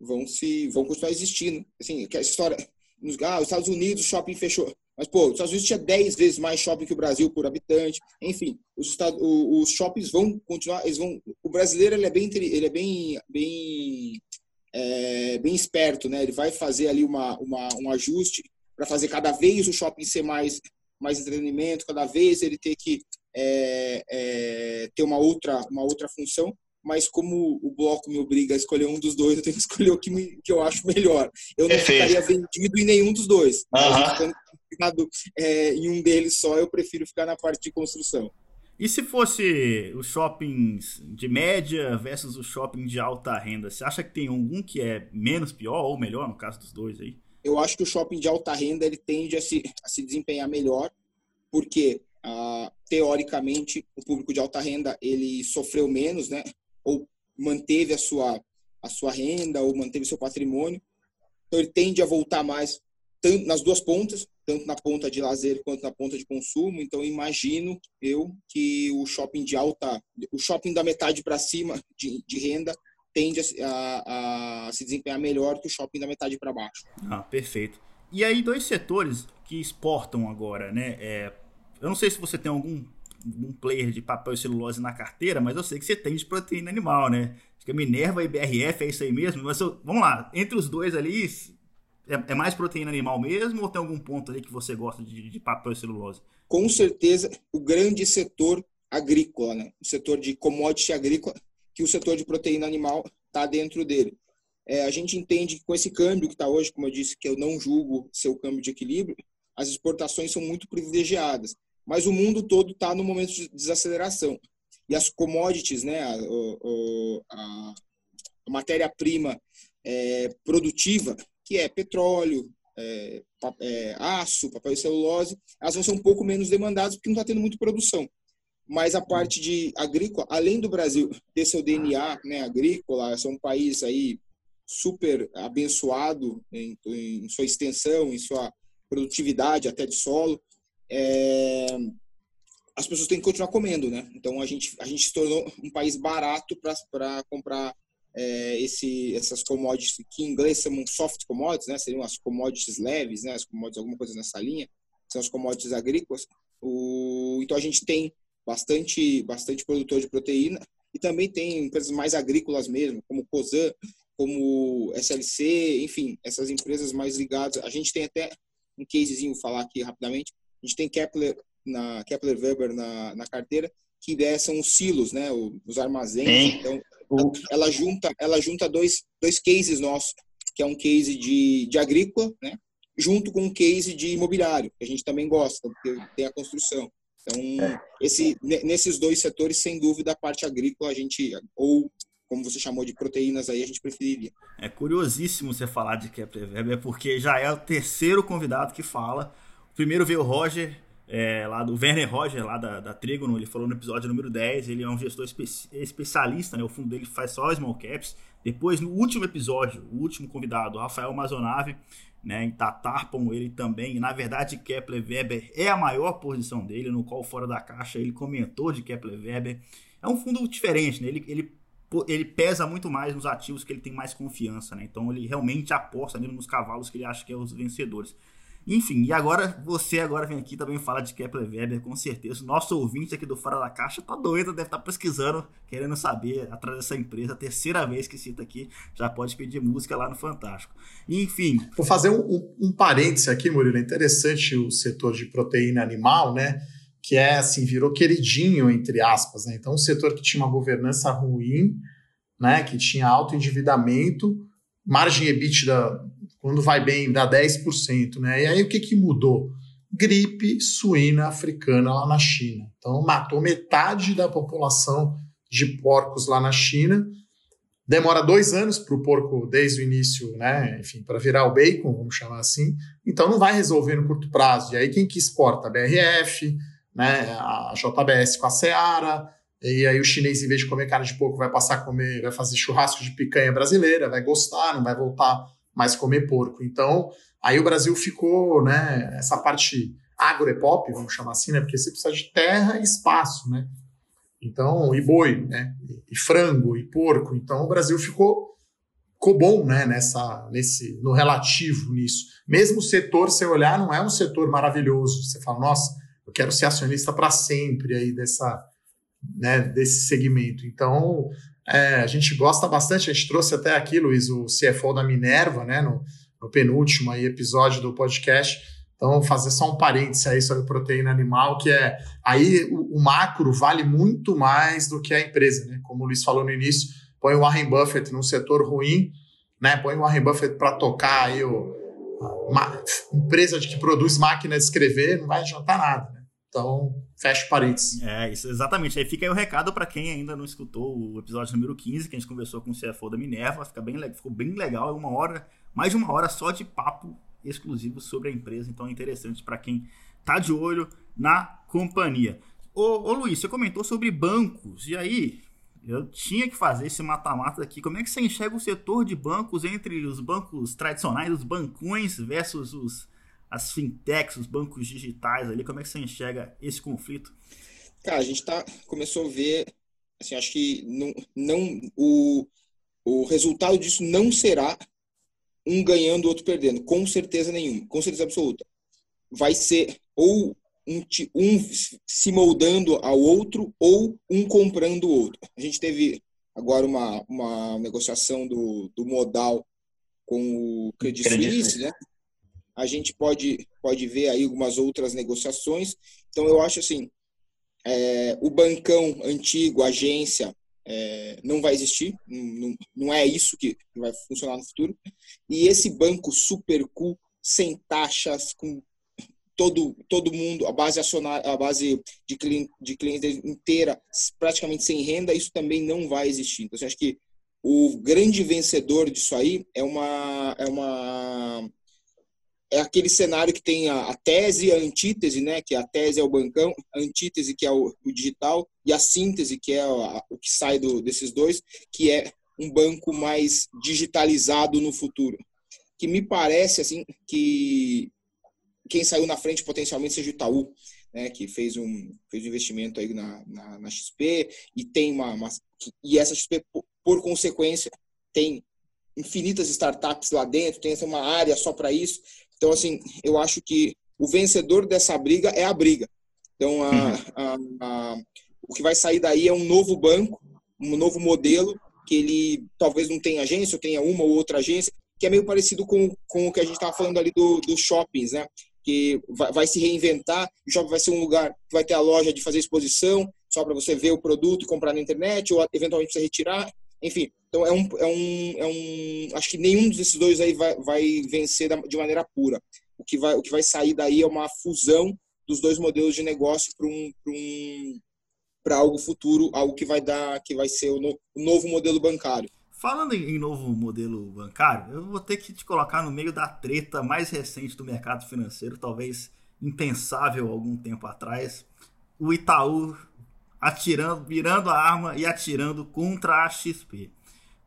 vão, se, vão continuar existindo. Assim, que a história, nos, ah, os Estados Unidos, o shopping fechou. Mas, pô, os Estados Unidos tinha 10 vezes mais shopping que o Brasil por habitante. Enfim, os, estados, os shoppings vão continuar, eles vão... O brasileiro, ele é bem, ele é bem, bem, é, bem esperto, né? Ele vai fazer ali uma, uma um ajuste para fazer cada vez o shopping ser mais, mais entretenimento, cada vez ele ter que é, é, ter uma outra, uma outra função mas como o bloco me obriga a escolher um dos dois, eu tenho que escolher o que, me, que eu acho melhor. Eu não Perfeito. ficaria vendido em nenhum dos dois. Uhum é, em um deles só, eu prefiro ficar na parte de construção. E se fosse os shoppings de média versus o shopping de alta renda, você acha que tem algum que é menos pior ou melhor no caso dos dois aí? Eu acho que o shopping de alta renda ele tende a se, a se desempenhar melhor, porque ah, teoricamente o público de alta renda ele sofreu menos, né? Ou manteve a sua a sua renda ou manteve seu patrimônio, então ele tende a voltar mais nas duas pontas, tanto na ponta de lazer quanto na ponta de consumo. Então, imagino eu que o shopping de alta, o shopping da metade para cima de, de, renda tende a, a, a, se desempenhar melhor que o shopping da metade para baixo. Ah, perfeito. E aí, dois setores que exportam agora, né? É, eu não sei se você tem algum um player de papel e celulose na carteira, mas eu sei que você tem de proteína animal, né? Acho que a Minerva e BRF é isso aí mesmo. Mas eu, vamos lá, entre os dois ali, é, é, mais proteína animal mesmo ou tem algum ponto ali que você gosta de, de papel e celulose? Com certeza, o grande setor agrícola, né? o setor de commodity agrícola, que o setor de proteína animal está dentro dele. É, a gente entende que com esse câmbio que está hoje, como eu disse, que eu não julgo ser o câmbio de equilíbrio, as exportações são muito privilegiadas. Mas o mundo todo está no momento de desaceleração. E as commodities, né, a, a, a matéria-prima é, produtiva, que é petróleo, é, é, aço, papel e celulose, elas vão ser um pouco menos demandadas porque não está tendo muita produção. Mas a parte de agrícola, além do Brasil ter seu DNA né, agrícola, ser um país aí super abençoado em, em sua extensão, em sua produtividade até de solo, é, as pessoas têm que continuar comendo, né? Então a gente a gente se tornou um país barato para comprar é, esse, essas commodities que em inglês chamam soft commodities, né? Seriam as commodities leves, né? As commodities, alguma coisa nessa linha, são as commodities agrícolas. O, então a gente tem bastante, bastante produtor de proteína e também tem empresas mais agrícolas mesmo, como Cosan, como SLC, enfim, essas empresas mais ligadas. A gente tem até um casezinho falar aqui rapidamente. A gente tem Kepler na Kepler Weber na, na carteira, que são os silos, né? Os armazéns. Então ela junta, ela junta dois, dois cases nossos, que é um case de, de agrícola, né? junto com um case de imobiliário, que a gente também gosta, porque tem a construção. Então, é. esse, nesses dois setores, sem dúvida, a parte agrícola, a gente, ou como você chamou de proteínas aí, a gente preferiria. É curiosíssimo você falar de Kepler Weber, porque já é o terceiro convidado que fala. O primeiro veio o Roger, é, lá do Werner Roger, lá da, da Trigono, ele falou no episódio número 10, ele é um gestor espe especialista, né, o fundo dele faz só small caps. Depois, no último episódio, o último convidado, Rafael Mazonave, né, em Tatarpon, ele também, na verdade, Kepler Weber é a maior posição dele, no qual fora da caixa ele comentou de Kepler Weber. É um fundo diferente, né, ele, ele, ele pesa muito mais nos ativos que ele tem mais confiança, né, então ele realmente aposta nele nos cavalos que ele acha que é os vencedores. Enfim, e agora você agora vem aqui também falar de Kepler Weber, com certeza. Nosso ouvinte aqui do Fora da Caixa tá doido, deve estar tá pesquisando, querendo saber atrás dessa empresa, terceira vez que cita aqui, já pode pedir música lá no Fantástico. Enfim. Vou fazer um, um, um parêntese aqui, Murilo. É interessante o setor de proteína animal, né? Que é assim, virou queridinho, entre aspas, né? Então, um setor que tinha uma governança ruim, né, que tinha alto endividamento, margem EBITDA, quando vai bem, dá 10%. Né? E aí o que, que mudou? Gripe suína africana lá na China. Então, matou metade da população de porcos lá na China. Demora dois anos para o porco, desde o início, né? Enfim, para virar o bacon, vamos chamar assim. Então, não vai resolver no curto prazo. E aí, quem que exporta? A BRF, né? a JBS com a Seara, e aí o chinês, em vez de comer carne de porco, vai passar a comer, vai fazer churrasco de picanha brasileira, vai gostar, não vai voltar mais comer porco. Então, aí o Brasil ficou, né, essa parte agroepop, vamos chamar assim, né, porque você precisa de terra e espaço, né? Então, e boi, né, e frango e porco. Então, o Brasil ficou ficou bom, né, nessa nesse no relativo nisso. Mesmo o setor, se olhar, não é um setor maravilhoso. Você fala, nossa, eu quero ser acionista para sempre aí dessa né, desse segmento. Então, é, a gente gosta bastante, a gente trouxe até aqui, Luiz, o CFO da Minerva, né, no, no penúltimo aí, episódio do podcast. Então, fazer só um parênteses aí sobre proteína animal, que é aí o, o, macro vale muito mais do que a empresa, né? Como o Luiz falou no início, põe o Warren Buffett num setor ruim, né? Põe o Warren Buffett para tocar aí o, uma empresa que produz máquina de escrever, não vai adiantar nada. Né? Então, fecha parênteses. É, isso, exatamente. Aí fica aí o recado para quem ainda não escutou o episódio número 15, que a gente conversou com o CFO da Minerva. Fica bem, ficou bem legal, é uma hora, mais de uma hora só de papo exclusivo sobre a empresa. Então é interessante para quem tá de olho na companhia. Ô, ô Luiz, você comentou sobre bancos. E aí, eu tinha que fazer esse mata-mata aqui. Como é que você enxerga o setor de bancos entre os bancos tradicionais, os bancões, versus os as fintechs, os bancos digitais ali? Como é que você enxerga esse conflito? Cara, a gente tá, começou a ver, assim, acho que não, não o, o resultado disso não será um ganhando, o outro perdendo, com certeza nenhuma, com certeza absoluta. Vai ser ou um, um se moldando ao outro ou um comprando o outro. A gente teve agora uma, uma negociação do, do modal com o Credit Suisse, né? A gente pode, pode ver aí algumas outras negociações. Então, eu acho assim, é, o bancão antigo, agência, é, não vai existir, não, não é isso que vai funcionar no futuro. E esse banco super cool, sem taxas, com todo, todo mundo, a base acionária, a base de, cliente, de clientes inteira praticamente sem renda, isso também não vai existir. Então, eu acho que o grande vencedor disso aí é uma, é uma é aquele cenário que tem a, a, tese e a antítese, né? Que a tese é o bancão, a antítese que é o, o digital e a síntese que é a, o que sai do, desses dois, que é um banco mais digitalizado no futuro. Que me parece assim que quem saiu na frente potencialmente seja o Itaú, né? Que fez um fez um investimento aí na, na, na XP e tem uma, uma e essa XP por, consequência tem infinitas startups lá dentro, tem uma área só para isso. Então, assim, eu acho que o vencedor dessa briga é a briga. Então, a, uhum. a, a, o que vai sair daí é um novo banco, um novo modelo, que ele talvez não tenha agência, ou tenha uma ou outra agência, que é meio parecido com, com o que a gente estava falando ali dos do shoppings, né? Que vai, vai, se reinventar, o shopping vai ser um lugar que vai ter a loja de fazer exposição, só para você ver o produto e comprar na internet, ou eventualmente você retirar. Enfim, então é um, é um, é um acho que nenhum desses dois aí vai, vai vencer de maneira pura. O que vai, o que vai sair daí é uma fusão dos dois modelos de negócio para um, um para algo futuro, algo que vai dar, que vai ser o, no, o novo modelo bancário. Falando em, em, novo modelo bancário, eu vou ter que te colocar no meio da treta mais recente do mercado financeiro, talvez impensável algum tempo atrás. O Itaú atirando, virando a arma e atirando contra a XP.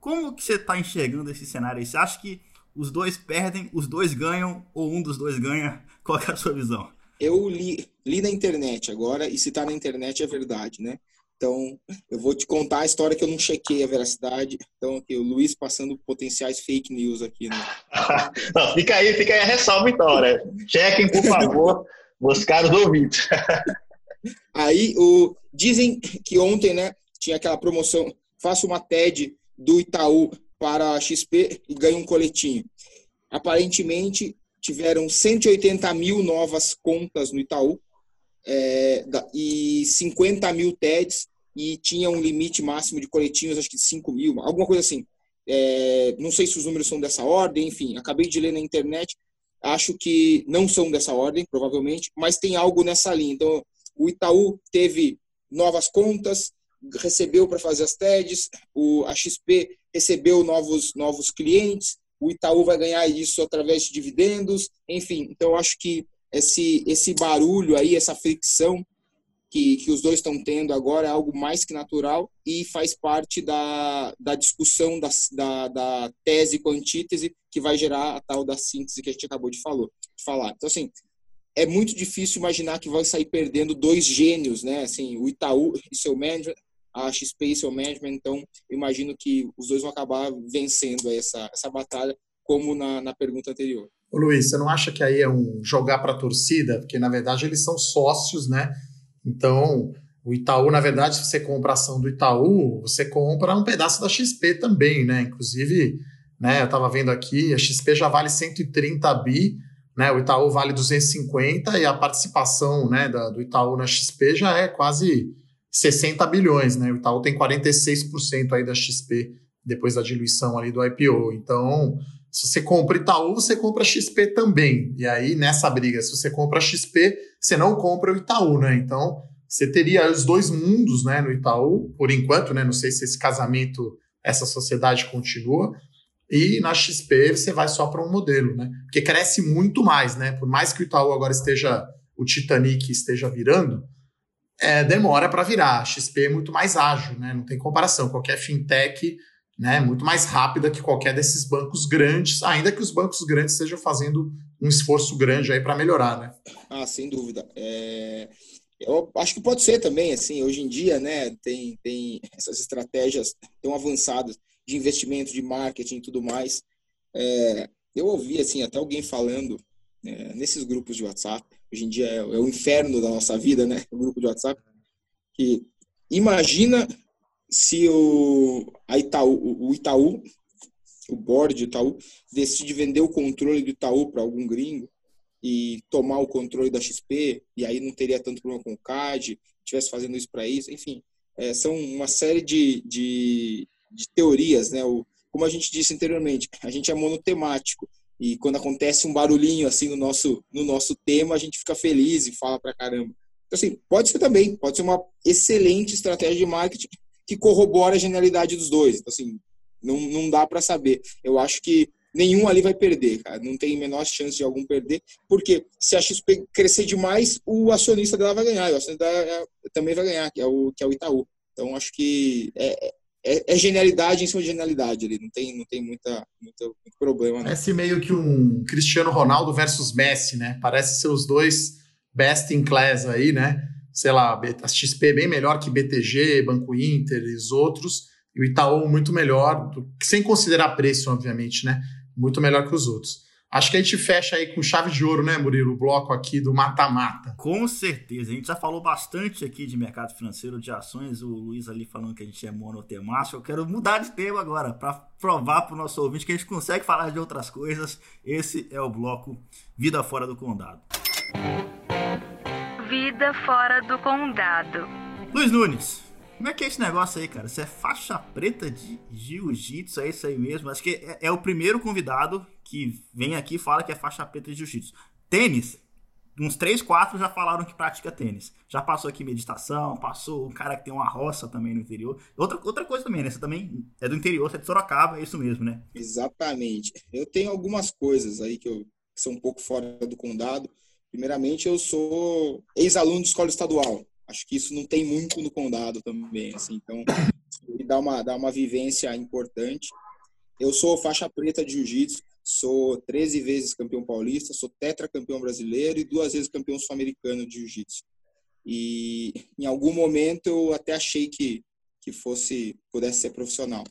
Como que você está enxergando esse cenário aí? Você acha que os dois perdem, os dois ganham ou um dos dois ganha? Qual é a sua visão? Eu li, li na internet agora e se está na internet é verdade, né? Então, eu vou te contar a história que eu não chequei a veracidade. Então, aqui, o Luiz passando potenciais fake news aqui. Né? não, fica aí, fica aí a ressalva então, né? Chequem, por favor, meus caros ouvintes. Aí, o, dizem que ontem, né, tinha aquela promoção, faça uma TED do Itaú para a XP e ganhe um coletinho. Aparentemente, tiveram 180 mil novas contas no Itaú é, e 50 mil TEDs e tinha um limite máximo de coletinhos, acho que 5 mil, alguma coisa assim. É, não sei se os números são dessa ordem, enfim, acabei de ler na internet, acho que não são dessa ordem, provavelmente, mas tem algo nessa linha. Então, o Itaú teve novas contas, recebeu para fazer as TEDs, o, a XP recebeu novos, novos clientes, o Itaú vai ganhar isso através de dividendos, enfim. Então, acho que esse, esse barulho aí, essa fricção que, que os dois estão tendo agora é algo mais que natural e faz parte da, da discussão da, da, da tese com antítese que vai gerar a tal da síntese que a gente acabou de, falar. Então, assim, é muito difícil imaginar que vai sair perdendo dois gênios, né? Assim, o Itaú e seu management, a XP e seu management. Então, imagino que os dois vão acabar vencendo essa, essa batalha, como na, na pergunta anterior. Ô Luiz, você não acha que aí é um jogar para a torcida? Porque, na verdade, eles são sócios, né? Então, o Itaú, na verdade, se você compra a ação do Itaú, você compra um pedaço da XP também, né? Inclusive, né, eu estava vendo aqui, a XP já vale 130 bi, né? O Itaú vale 250 e a participação né, da, do Itaú na XP já é quase 60 bilhões, né? O Itaú tem 46% aí da XP depois da diluição ali do IPO. Então, se você compra Itaú, você compra XP também. E aí, nessa briga, se você compra XP, você não compra o Itaú, né? Então, você teria os dois mundos né, no Itaú, por enquanto, né? Não sei se esse casamento, essa sociedade continua. E na XP você vai só para um modelo, né? Porque cresce muito mais, né? Por mais que o Itaú agora esteja, o Titanic esteja virando, é, demora para virar. A XP é muito mais ágil, né? Não tem comparação. Qualquer fintech né, muito mais rápida que qualquer desses bancos grandes, ainda que os bancos grandes estejam fazendo um esforço grande aí para melhorar, né? Ah, sem dúvida. É... Eu acho que pode ser também, assim, hoje em dia, né, tem, tem essas estratégias tão avançadas de investimento, de marketing e tudo mais. É... eu ouvi, assim, até alguém falando é, nesses grupos de WhatsApp, hoje em dia é, é o inferno da nossa vida, né, o grupo de WhatsApp, que imagina se o, Itaú, o Itaú, o board do Itaú, decide vender o controle do Itaú para algum gringo e tomar o controle da XP, e aí não teria tanto problema com o CAD, estivesse fazendo isso para isso, enfim, é, são uma série de, de, de teorias, né? O, como a gente disse anteriormente, a gente é monotemático, e quando acontece um barulhinho assim no nosso, no nosso tema, a gente fica feliz e fala para caramba. Então, assim, pode ser também, pode ser uma excelente estratégia de marketing que corrobora a genialidade dos dois. Então, assim, não, não dá para saber. Eu acho que nenhum ali vai perder, cara. Não tem menor chance de algum perder, porque se a XP crescer demais, o acionista dela vai ganhar, e o acionista dela também vai ganhar, que é o, que é o Itaú. Então, acho que é, é, é genialidade em de genialidade ali, não tem, não tem muita, muita, muito problema. Não. Parece meio que um Cristiano Ronaldo versus Messi, né? Parece ser os dois best in class aí, né? sei lá, a XP é bem melhor que BTG, Banco Inter e os outros, e o Itaú muito melhor, sem considerar preço, obviamente, né? Muito melhor que os outros. Acho que a gente fecha aí com chave de ouro, né, Murilo? O bloco aqui do mata-mata. Com certeza. A gente já falou bastante aqui de mercado financeiro, de ações. O Luiz ali falando que a gente é monotemático. Eu quero mudar de tema agora, para provar para o nosso ouvinte que a gente consegue falar de outras coisas. Esse é o bloco Vida Fora do Condado. Vida fora do condado. Luiz Nunes, como é que é esse negócio aí, cara? Você é faixa preta de jiu-jitsu, é isso aí mesmo? Acho que é, é, o primeiro convidado que vem aqui e fala que é faixa preta de jiu-jitsu. Tênis, uns 3, 4 já falaram que pratica tênis. Já passou aqui meditação, passou um cara que tem uma roça também no interior. Outra, outra coisa também, né? Você também é do interior, você é de Sorocaba, é isso mesmo, né? Exatamente. Eu tenho algumas coisas aí que, eu, que são um pouco fora do condado. Primeiramente, eu sou ex-aluno de escola estadual. Acho que isso não tem muito no condado também, assim. Então, dá uma dá uma vivência importante. Eu sou faixa preta de jiu-jitsu, sou 13 vezes campeão paulista, sou tetracampeão brasileiro e duas vezes campeão sul-americano de jiu-jitsu. E em algum momento eu até achei que que fosse pudesse ser profissional.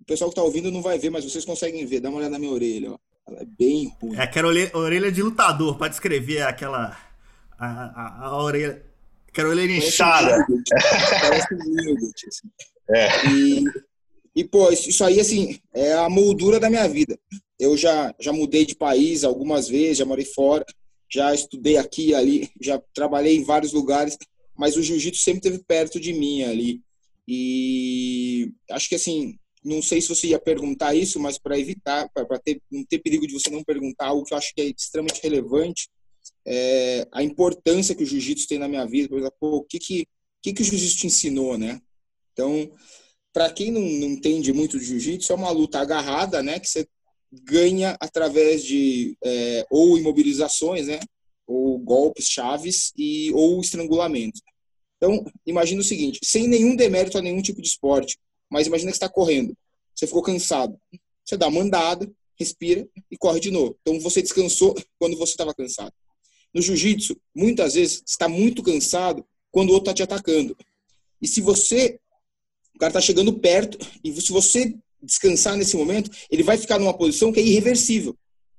O pessoal que está ouvindo não vai ver, mas vocês conseguem ver. Dá uma olhada na minha orelha, ó. Ela é bem ruim. É aquela orelha de lutador, para descrever aquela. A, a, a orelha. Aquela orelha inchada. Parece um assim. É. E, e, pô, isso aí, assim, é a moldura da minha vida. Eu já, já mudei de país algumas vezes, já morei fora, já estudei aqui e ali, já trabalhei em vários lugares, mas o jiu-jitsu sempre esteve perto de mim ali. E acho que assim, não sei se você ia perguntar isso, mas para evitar, para ter, não ter perigo de você não perguntar algo que eu acho que é extremamente relevante, é a importância que o jiu-jitsu tem na minha vida. Por exemplo, o que que, que, que o jiu-jitsu te ensinou, né? Então, para quem não, não entende muito de jiu-jitsu, é uma luta agarrada, né? Que você ganha através de é, ou imobilizações, né? Ou golpes, chaves e ou estrangulamento. Então, imagina o seguinte, sem nenhum demérito a nenhum tipo de esporte, mas imagina que está correndo, você ficou cansado, você dá uma andada, respira e corre de novo. Então, você descansou quando você estava cansado. No jiu-jitsu, muitas vezes, está muito cansado quando o outro está te atacando. E se você, o cara está chegando perto, e se você descansar nesse momento, ele vai ficar numa posição que é irreversível.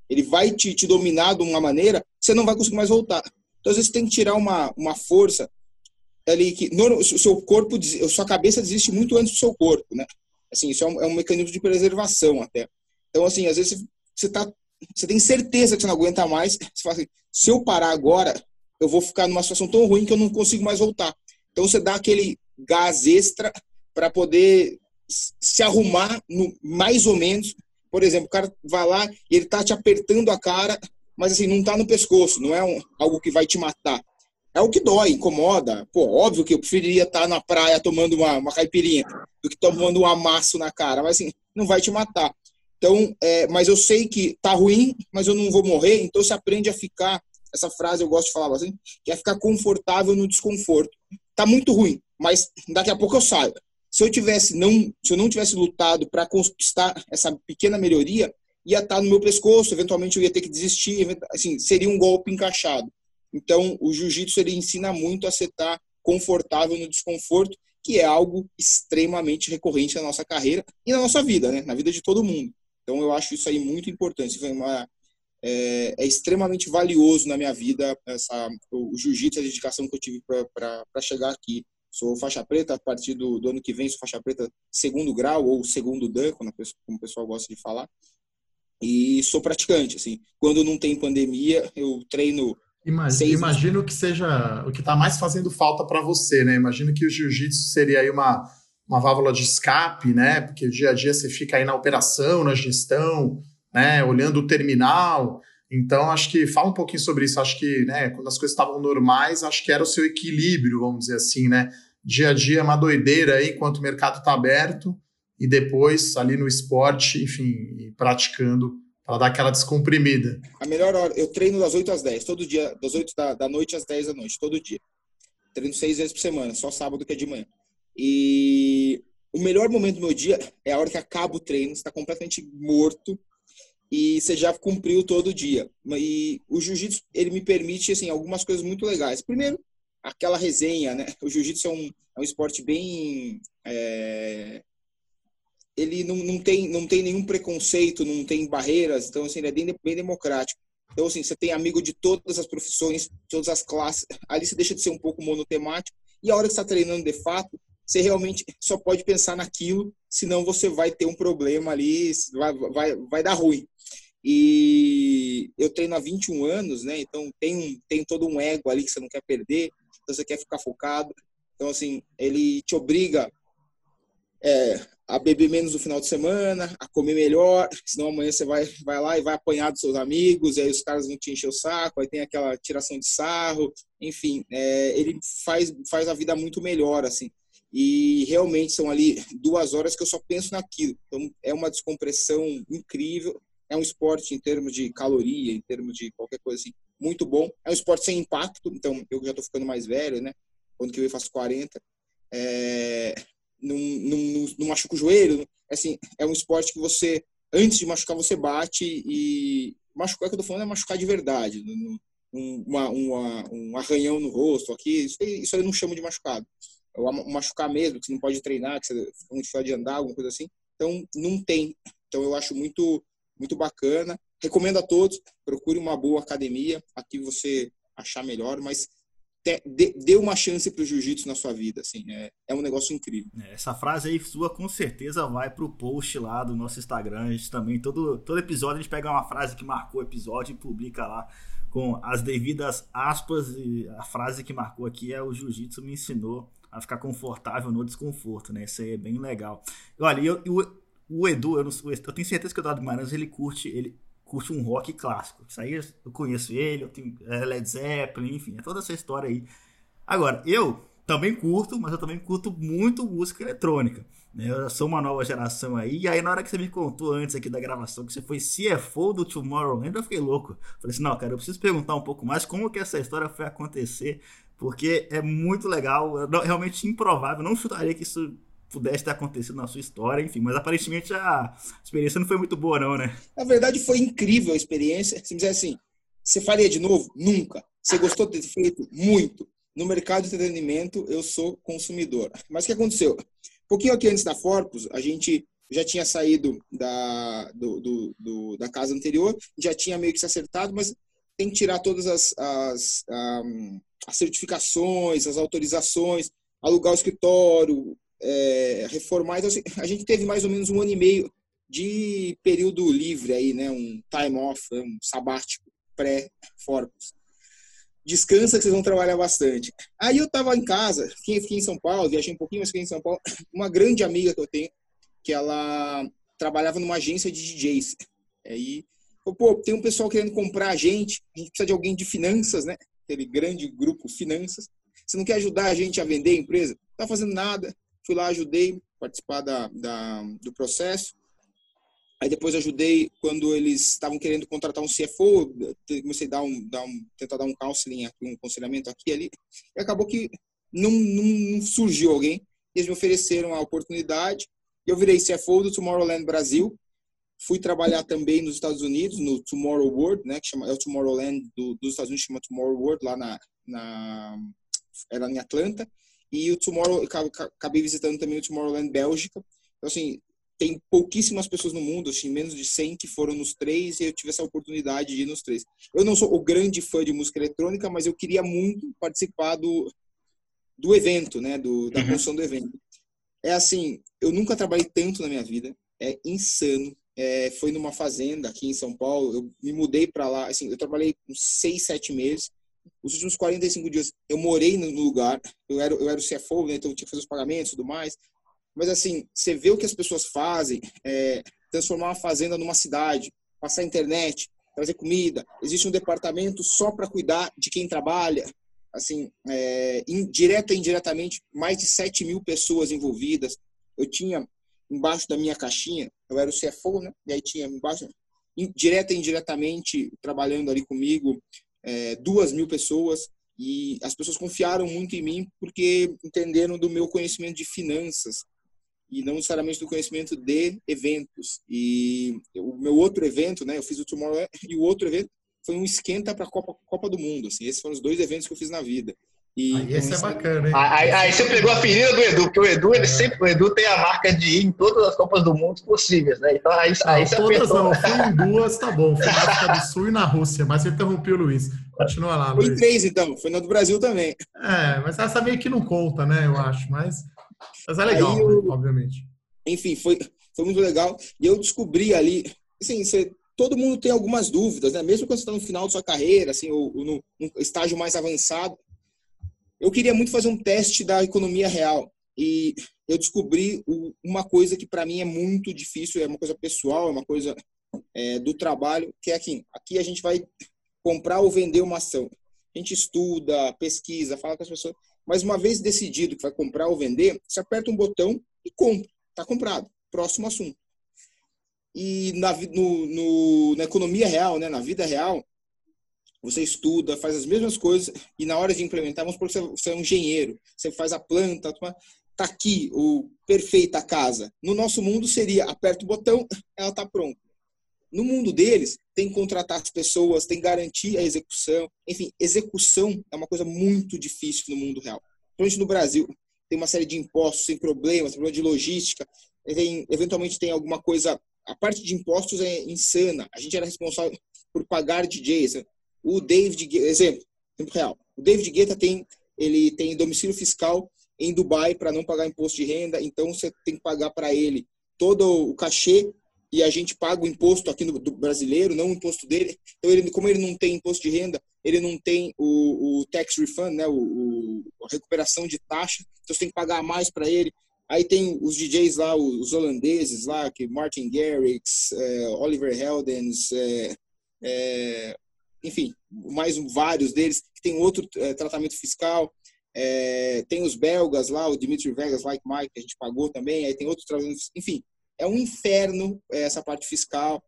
Ele vai te, te dominar de uma maneira que você não vai conseguir mais voltar. Então, às vezes, tem que tirar uma, uma força ali que o seu corpo, a sua cabeça desiste muito antes do seu corpo, né? Assim, isso é um, é um mecanismo de preservação até. Então, assim, às vezes você tá, você tem certeza que você não aguenta mais, você fala assim, se eu parar agora, eu vou ficar numa situação tão ruim que eu não consigo mais voltar. Então, você dá aquele gás extra para poder se arrumar no, mais ou menos. Por exemplo, o cara vai lá e ele tá te apertando a cara, mas assim, não tá no pescoço, não é um, algo que vai te matar é o que dói, incomoda. Pô, óbvio que eu preferiria estar na praia tomando uma, uma caipirinha do que tomando um amasso na cara, mas assim, não vai te matar. Então, é, mas eu sei que tá ruim, mas eu não vou morrer, então você aprende a ficar, essa frase eu gosto de falar assim, que é ficar confortável no desconforto. Tá muito ruim, mas daqui a pouco eu saio. Se eu tivesse não, se eu não tivesse lutado para conquistar essa pequena melhoria, ia estar tá no meu pescoço, eventualmente eu ia ter que desistir, assim, seria um golpe encaixado. Então, o jiu-jitsu ele ensina muito a você estar confortável no desconforto, que é algo extremamente recorrente na nossa carreira e na nossa vida, né? Na vida de todo mundo. Então, eu acho isso aí muito importante. Foi uma, é, é, extremamente valioso na minha vida essa, o, o jiu-jitsu, a dedicação que eu tive para chegar aqui. Sou faixa preta, a partir do, do, ano que vem sou faixa preta segundo grau ou segundo dan, como, como o pessoal gosta de falar. E sou praticante, assim. Quando não tem pandemia, eu treino Imagino, imagino que seja o que está mais fazendo falta para você, né? Imagino que o jiu-jitsu seria aí uma, uma válvula de escape, né? Porque o dia a dia você fica aí na operação, na gestão, né? Olhando o terminal. Então, acho que fala um pouquinho sobre isso. Acho que, né, quando as coisas estavam normais, acho que era o seu equilíbrio, vamos dizer assim, né? Dia a dia é uma doideira aí enquanto o mercado está aberto e depois ali no esporte, enfim, praticando para dar aquela descomprimida. A melhor hora, eu treino das 8 às 10, todo dia, das 8 da, da noite às 10 da noite, todo dia. Treino seis vezes por semana, só sábado que é de manhã. E o melhor momento do meu dia é a hora que acaba o treino, está completamente morto e você já cumpriu todo dia. E o jiu-jitsu, ele me permite, assim, algumas coisas muito legais. Primeiro, aquela resenha, né? O jiu-jitsu é um, é um esporte bem é, ele não, não, tem, não tem nenhum preconceito, não tem barreiras, então assim, ele é bem, bem democrático. Então, assim, você tem amigo de todas as profissões, todas as classes. Ali você deixa de ser um pouco monotemático. E a hora que você está treinando de fato, você realmente só pode pensar naquilo, senão você vai ter um problema ali, vai, vai, vai dar ruim. E eu treino há 21 anos, né? Então tem, um, tem todo um ego ali que você não quer perder, então você quer ficar focado. Então, assim, ele te obriga é, a beber menos no final de semana, a comer melhor, senão amanhã você vai, vai lá e vai apanhar dos seus amigos, e aí os caras vão te encher o saco, aí tem aquela tiração de sarro, enfim, é, ele faz, faz a vida muito melhor, assim. E realmente são ali duas horas que eu só penso naquilo. Então é uma descompressão incrível, é um esporte em termos de caloria, em termos de qualquer coisa assim, muito bom. É um esporte sem impacto, então eu já estou ficando mais velho, né? Quando que eu faço 40. É, não, não, não machuca o joelho. Assim, é um esporte que você, antes de machucar, você bate e. Machucar que eu tô falando é machucar de verdade. Um, uma, uma, um arranhão no rosto aqui, isso, isso eu não chamo de machucado. Um machucar mesmo, que você não pode treinar, que você fica muito dificuldade de andar, alguma coisa assim. Então, não tem. Então, eu acho muito, muito bacana. Recomendo a todos, procure uma boa academia, aqui você achar melhor, mas dê uma chance para o jiu-jitsu na sua vida, assim, é, é um negócio incrível. É, essa frase aí sua com certeza vai pro post lá do nosso Instagram, a gente também, todo, todo episódio a gente pega uma frase que marcou o episódio e publica lá com as devidas aspas e a frase que marcou aqui é o jiu-jitsu me ensinou a ficar confortável no desconforto, né? Isso aí é bem legal. Olha, eu, eu, o Edu, eu, não, eu tenho certeza que o Eduardo Guimarães, ele curte, ele curte um rock clássico. Isso aí eu conheço ele, eu tenho é, Led Zeppelin, enfim, é toda essa história aí. Agora, eu também curto, mas eu também curto muito música eletrônica. Né? Eu sou uma nova geração aí. E aí, na hora que você me contou antes aqui da gravação que você foi CFO do Tomorrowland, eu fiquei louco. Falei assim: não, cara, eu preciso perguntar um pouco mais como que essa história foi acontecer, porque é muito legal, é realmente improvável. Não chutaria que isso pudesse ter acontecido na sua história, enfim, mas aparentemente a experiência não foi muito boa, não, né? Na verdade, foi incrível a experiência. Se me dizer assim, você faria de novo? Nunca. Você gostou de ter feito? Muito. No mercado de entretenimento, eu sou consumidor. Mas o que aconteceu? Um pouquinho aqui antes da Forpus, a gente já tinha saído da, do, do, do, da casa anterior, já tinha meio que se acertado, mas tem que tirar todas as, as, um, as certificações, as autorizações, alugar o escritório, é, reformar. Então, assim, a gente teve mais ou menos um ano e meio de período livre aí, né? Um time off, um sabático pré-Forpus descansa que vocês vão trabalhar bastante. Aí eu tava em casa, fiquei em São Paulo, viajei um pouquinho, mas fiquei em São Paulo. Uma grande amiga que eu tenho, que ela trabalhava numa agência de DJs. Aí, pô, tem um pessoal querendo comprar a gente, a gente precisa de alguém de finanças, né? Aquele grande grupo finanças. Você não quer ajudar a gente a vender a empresa? Não tá fazendo nada. Fui lá, ajudei, participar da, da do processo. Aí depois ajudei quando eles estavam querendo contratar um CFO, comecei a dar um, dar um, tentar dar um counseling, um aconselhamento aqui e ali. E acabou que não, não surgiu alguém. Eles me ofereceram a oportunidade. Eu virei CFO do Tomorrowland Brasil. Fui trabalhar também nos Estados Unidos, no Tomorrow World, né, que chama, é o Tomorrowland do, dos Estados Unidos, chama Tomorrow World, lá na, na era em Atlanta. E o Tomorrow, acabei visitando também o Tomorrowland Bélgica. Então, assim, tem pouquíssimas pessoas no mundo, assim, menos de 100 que foram nos três e eu tive essa oportunidade de ir nos três. Eu não sou o grande fã de música eletrônica, mas eu queria muito participar do, do evento, né, do, da uhum. construção do evento. É assim, eu nunca trabalhei tanto na minha vida, é insano. É, foi numa fazenda aqui em São Paulo, eu me mudei para lá, assim, eu trabalhei uns seis, sete meses. Os últimos 45 dias eu morei no lugar, eu era, eu era o CFO, né, então eu tinha que fazer os pagamentos e tudo mais. Mas assim, você vê o que as pessoas fazem, é, transformar uma fazenda numa cidade, passar internet, trazer comida. Existe um departamento só para cuidar de quem trabalha. Assim, é, direta e indiretamente, mais de 7 mil pessoas envolvidas. Eu tinha embaixo da minha caixinha, eu era o CFO, né? E aí tinha embaixo, direta e indiretamente, trabalhando ali comigo, é, duas mil pessoas. E as pessoas confiaram muito em mim porque entenderam do meu conhecimento de finanças, e não necessariamente do conhecimento de eventos. E o meu outro evento, né, eu fiz o Tomorrow e o outro evento foi um esquenta para a Copa, Copa do Mundo. Assim, esses foram os dois eventos que eu fiz na vida. E, aí, esse então, é bacana, hein? Aí, aí, você pegou a ferida do Edu, porque o Edu, ele é. sempre, o Edu tem a marca de ir em todas as Copas do Mundo possíveis, né? Então aí, não, aí você todas apertou. não, fui em duas, tá bom. Fui na África do Sul e na Rússia, mas você interrompeu o Luiz. Continua lá, Luiz. Foi em três, então. Foi na do Brasil também. É, mas essa meio que não conta, né? Eu acho, mas, mas é legal, eu... né? obviamente. Enfim, foi, foi muito legal. E eu descobri ali, assim, você, todo mundo tem algumas dúvidas, né? Mesmo quando você está no final da sua carreira, assim, ou, ou no, no estágio mais avançado. Eu queria muito fazer um teste da economia real. E eu descobri uma coisa que para mim é muito difícil, é uma coisa pessoal, é uma coisa é, do trabalho, que é aqui. Aqui a gente vai comprar ou vender uma ação. A gente estuda, pesquisa, fala com as pessoas, mas uma vez decidido que vai comprar ou vender, você aperta um botão e compra. Está comprado. Próximo assunto. E na, no, no, na economia real, né, na vida real, você estuda, faz as mesmas coisas e na hora de implementar, vamos supor que você, é um engenheiro, você faz a planta, tá aqui o perfeita casa. No nosso mundo seria aperta o botão, ela está pronta. No mundo deles, tem que contratar as pessoas, tem que garantir a execução. Enfim, execução é uma coisa muito difícil no mundo real. Principalmente no Brasil tem uma série de impostos sem problemas, problema de logística, tem, eventualmente tem alguma coisa. A parte de impostos é insana. A gente era responsável por pagar DJs. O David, exemplo, tempo real. O David Guetta tem, ele tem domicílio fiscal em Dubai para não pagar imposto de renda, então você tem que pagar para ele todo o cachê e a gente paga o imposto aqui no do brasileiro, não o imposto dele. Então ele, como ele não tem imposto de renda, ele não tem o, o tax refund, né, o, o, a recuperação de taxa, então você tem que pagar mais para ele. Aí tem os DJs lá, os holandeses lá, que Martin Garrix, é, Oliver Heldens, é, é, enfim, mais vários deles que tem outro tratamento fiscal. Tem os belgas lá, o Dimitri Vegas, Like Mike, que a gente pagou também. Aí tem outro tratamento, enfim, é um inferno é, essa parte fiscal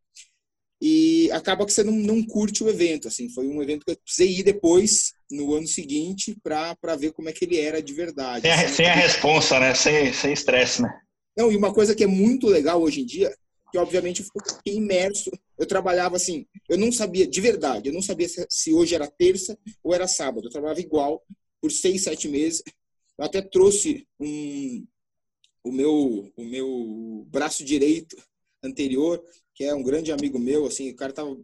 e acaba que você não, não curte o evento. Assim, foi um evento que eu precisei ir depois, no ano seguinte, para ver como é que ele era de verdade. Sem a, assim, sem a responsa, né? Sem estresse, né? Não, e uma coisa que é muito legal hoje em dia, que obviamente eu fiquei imerso. Eu trabalhava assim, eu não sabia, de verdade, eu não sabia se, se hoje era terça ou era sábado. Eu trabalhava igual por seis, sete meses. Eu até trouxe um, o meu o meu braço direito anterior que é um grande amigo meu, assim, o cara tava,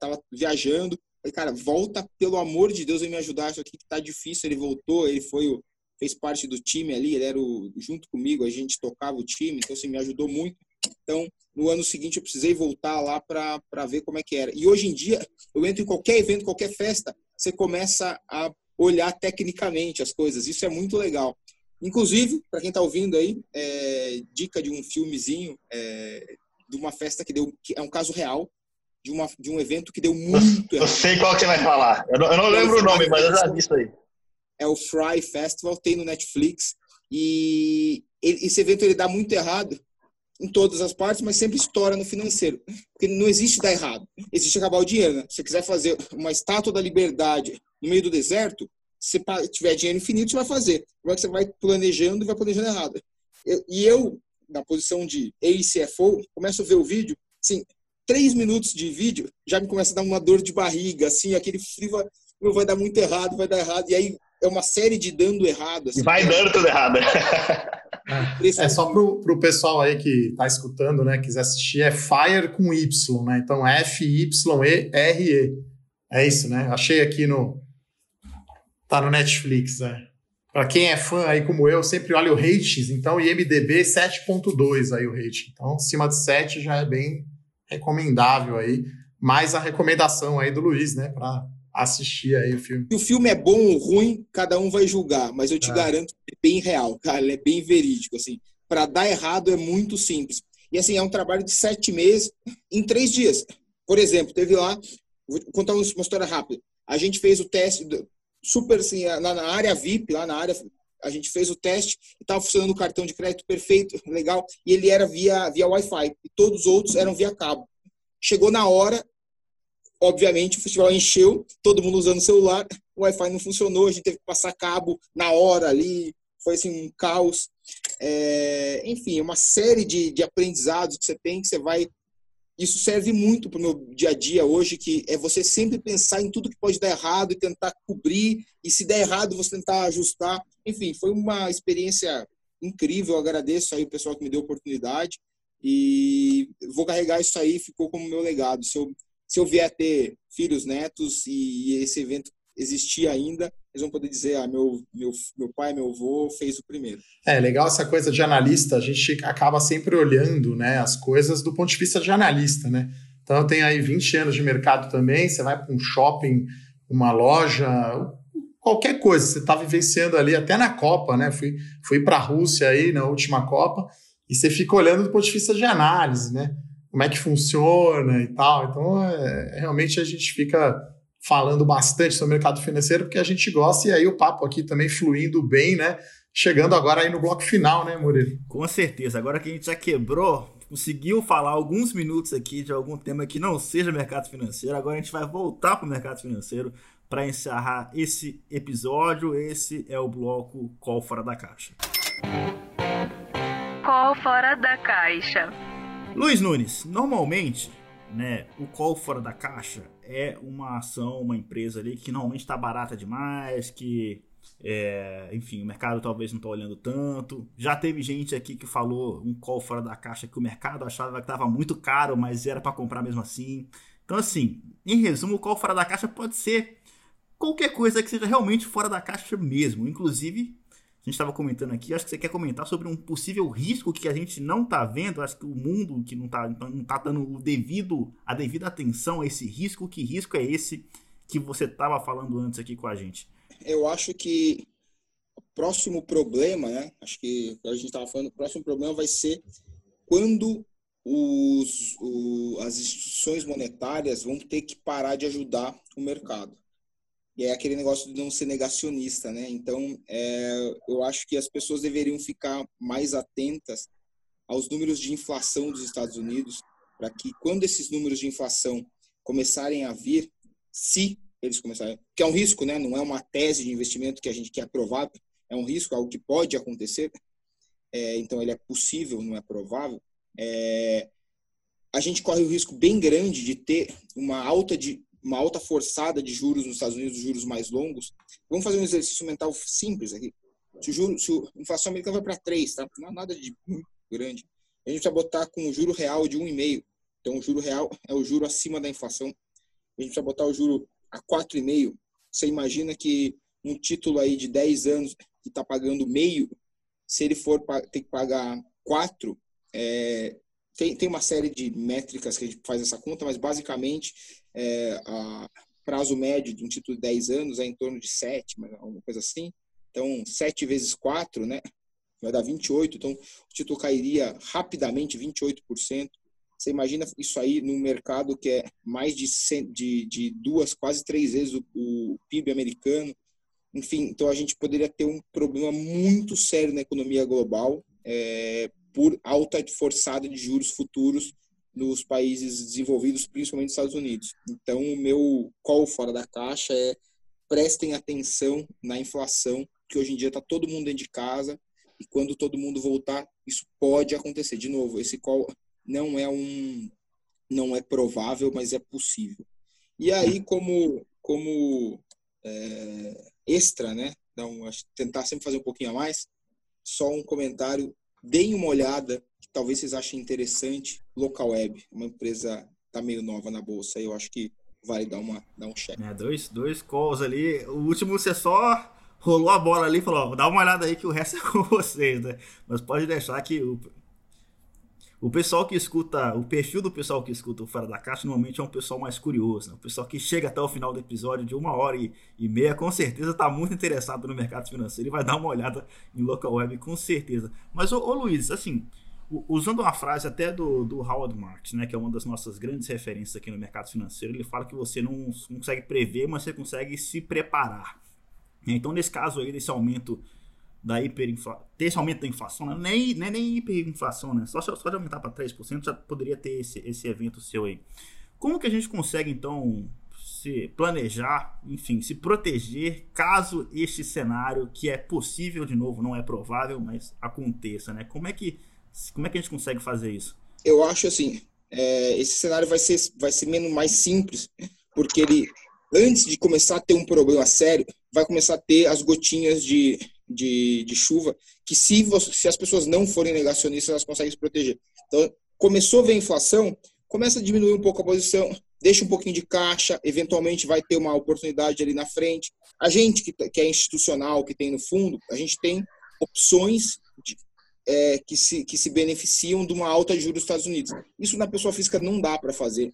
tava viajando. Falei, cara, volta, pelo amor de Deus, e me ajudar. Isso aqui que tá difícil. Ele voltou, ele foi o, fez parte do time ali, ele era o, junto comigo, a gente tocava o time, então assim, me ajudou muito. Então, no ano seguinte eu precisei voltar lá para ver como é que era. E hoje em dia, eu entro em qualquer evento, qualquer festa, você começa a olhar tecnicamente as coisas. Isso é muito legal. Inclusive, para quem está ouvindo aí, é, dica de um filmezinho é, de uma festa que deu, que é um caso real, de, uma, de um evento que deu muito Eu, eu sei qual que você vai falar. Eu não, eu não lembro o nome, mas eu já vi isso aí. É o Fry Festival, tem no Netflix. E ele, esse evento ele dá muito errado em todas as partes, mas sempre estoura no financeiro. Porque não existe dar errado. Existe acabar o dinheiro. Né? Se você quiser fazer uma estátua da liberdade no meio do deserto, se tiver dinheiro infinito, você vai fazer. Como é que você vai planejando e vai planejando errado? Eu, e eu, na posição de ACFO, começo a ver o vídeo, assim, três minutos de vídeo já me começa a dar uma dor de barriga, assim, aquele frio vai, vai dar muito errado, vai dar errado, e aí é uma série de dando errado. Assim, vai dando tudo errado. É, é só pro, pro pessoal aí que tá escutando, né, quiser assistir, é Fire com Y, né? Então F-Y-E-R-E. É isso, né? Achei aqui no. Tá no Netflix, né? Para quem é fã aí como eu, sempre olha o ratings, então IMDB 7.2 aí o rating. Então, acima de 7 já é bem recomendável aí. Mais a recomendação aí do Luiz, né, para assistir aí o filme. Se o filme é bom ou ruim, cada um vai julgar, mas eu te é. garanto que é bem real, cara, ele é bem verídico, assim. Para dar errado é muito simples. E assim, é um trabalho de sete meses em três dias. Por exemplo, teve lá, vou contar uma história rápida. A gente fez o teste, super assim, na, na área VIP, lá na área a gente fez o teste e estava funcionando o cartão de crédito perfeito, legal, e ele era via, via Wi-Fi, e todos os outros eram via cabo. Chegou na hora, obviamente o festival encheu, todo mundo usando o celular, o Wi-Fi não funcionou, a gente teve que passar cabo na hora ali, foi assim um caos. É, enfim, uma série de, de aprendizados que você tem, que você vai isso serve muito para o meu dia a dia hoje, que é você sempre pensar em tudo que pode dar errado e tentar cobrir, e se der errado, você tentar ajustar. Enfim, foi uma experiência incrível, eu agradeço aí o pessoal que me deu a oportunidade, e vou carregar isso aí, ficou como meu legado. Se eu, se eu vier ter filhos, netos, e esse evento existir ainda, eles vão poder dizer, ah, meu, meu, meu pai, meu avô fez o primeiro. É, legal essa coisa de analista, a gente acaba sempre olhando né, as coisas do ponto de vista de analista, né? Então eu tenho aí 20 anos de mercado também, você vai para um shopping, uma loja, qualquer coisa, você está vivenciando ali, até na Copa, né? Fui, fui para a Rússia aí na última Copa, e você fica olhando do ponto de vista de análise, né? Como é que funciona e tal. Então, é, realmente a gente fica falando bastante sobre o mercado financeiro, porque a gente gosta, e aí o papo aqui também fluindo bem, né? Chegando agora aí no bloco final, né, Murilo? Com certeza. Agora que a gente já quebrou, conseguiu falar alguns minutos aqui de algum tema que não seja mercado financeiro, agora a gente vai voltar para o mercado financeiro para encerrar esse episódio. Esse é o bloco Call Fora da Caixa. Call Fora da Caixa. Luiz Nunes, normalmente né, o call fora da caixa é uma ação, uma empresa ali que normalmente está barata demais, que é, enfim, o mercado talvez não está olhando tanto. Já teve gente aqui que falou um call fora da caixa que o mercado achava que estava muito caro, mas era para comprar mesmo assim. Então, assim, em resumo, o call fora da caixa pode ser qualquer coisa que seja realmente fora da caixa mesmo, inclusive gente estava comentando aqui, acho que você quer comentar sobre um possível risco que a gente não está vendo, acho que o mundo que não está não tá dando o devido, a devida atenção a esse risco, que risco é esse que você estava falando antes aqui com a gente? Eu acho que o próximo problema, né? Acho que a gente estava falando, o próximo problema vai ser quando os, o, as instituições monetárias vão ter que parar de ajudar o mercado. É aquele negócio de não ser negacionista, né? Então, é, eu acho que as pessoas deveriam ficar mais atentas aos números de inflação dos Estados Unidos, para que quando esses números de inflação começarem a vir, se eles começarem, que é um risco, né? Não é uma tese de investimento que a gente quer provar, é um risco, algo que pode acontecer. É, então ele é possível, não é provável. É, a gente corre o risco bem grande de ter uma alta de uma alta forçada de juros nos Estados Unidos, juros mais longos. Vamos fazer um exercício mental simples aqui. Se, o juro, se a inflação americana vai para 3, tá? não é nada de grande, a gente vai botar com o juro real de 1,5. Então, o juro real é o juro acima da inflação. A gente vai botar o juro a 4,5. Você imagina que um título aí de 10 anos que está pagando meio, se ele for ter que pagar 4, é, tem, tem uma série de métricas que a gente faz essa conta, mas basicamente é, a prazo médio de um título de 10 anos é em torno de 7, uma coisa assim. Então, 7 vezes 4, né? Vai dar 28. Então, o título cairia rapidamente 28%. Você imagina isso aí num mercado que é mais de, 100, de, de duas, quase três vezes o, o PIB americano. Enfim, então a gente poderia ter um problema muito sério na economia global é, por alta forçada de juros futuros nos países desenvolvidos, principalmente nos Estados Unidos. Então, o meu call fora da caixa é prestem atenção na inflação, que hoje em dia está todo mundo dentro de casa, e quando todo mundo voltar, isso pode acontecer. De novo, esse call não é um não é provável, mas é possível. E aí, como como é, extra, né? Então, tentar sempre fazer um pouquinho a mais. Só um comentário deem uma olhada, talvez vocês achem interessante, Local Web, uma empresa tá meio nova na bolsa, eu acho que vale dar, uma, dar um check. É, dois, dois calls ali, o último você só rolou a bola ali e falou, dá uma olhada aí que o resto é com vocês, né? Mas pode deixar que o, o pessoal que escuta, o perfil do pessoal que escuta o Fora da Caixa normalmente é um pessoal mais curioso, né? O pessoal que chega até o final do episódio de uma hora e, e meia, com certeza está muito interessado no mercado financeiro e vai dar uma olhada em local web, com certeza. Mas, ô, ô Luiz, assim, usando uma frase até do, do Howard Marks, né, que é uma das nossas grandes referências aqui no mercado financeiro, ele fala que você não, consegue prever, mas você consegue se preparar. Então, nesse caso aí, desse aumento da hiperinflação, esse aumento da inflação, né? nem, nem, nem hiperinflação, né? Só, só de aumentar para 3% já poderia ter esse, esse evento seu aí. Como que a gente consegue, então, se planejar, enfim, se proteger caso este cenário, que é possível, de novo, não é provável, mas aconteça, né? Como é que, como é que a gente consegue fazer isso? Eu acho assim, é, esse cenário vai ser, vai ser menos mais simples, porque ele, antes de começar a ter um problema sério, vai começar a ter as gotinhas de, de, de chuva, que se, você, se as pessoas não forem negacionistas, elas conseguem se proteger. Então, começou a ver a inflação, começa a diminuir um pouco a posição, deixa um pouquinho de caixa, eventualmente vai ter uma oportunidade ali na frente. A gente que, que é institucional, que tem no fundo, a gente tem opções de, é, que, se, que se beneficiam de uma alta de juros dos Estados Unidos. Isso na pessoa física não dá para fazer.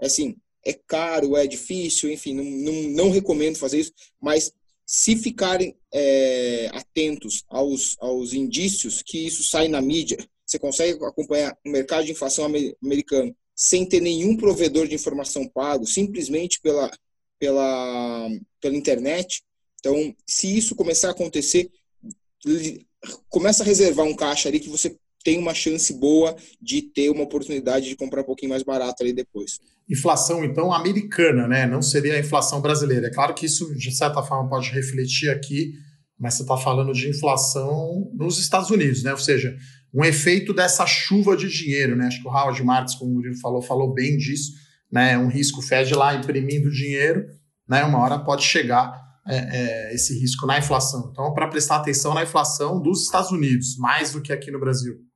É assim, é caro, é difícil, enfim, não, não, não recomendo fazer isso, mas se ficarem é, atentos aos, aos indícios que isso sai na mídia, você consegue acompanhar o mercado de inflação americano sem ter nenhum provedor de informação pago, simplesmente pela, pela, pela internet. Então, se isso começar a acontecer, começa a reservar um caixa ali que você tem uma chance boa de ter uma oportunidade de comprar um pouquinho mais barato ali depois inflação, então, americana, né? Não seria a inflação brasileira. É claro que isso, de certa forma, pode refletir aqui, mas você está falando de inflação nos Estados Unidos, né? Ou seja, um efeito dessa chuva de dinheiro, né? Acho que o Howard Marks, como o Murilo falou, falou bem disso, né? Um risco Fed lá imprimindo dinheiro, né? Uma hora pode chegar é, é, esse risco na inflação. Então, para prestar atenção na inflação dos Estados Unidos, mais do que aqui no Brasil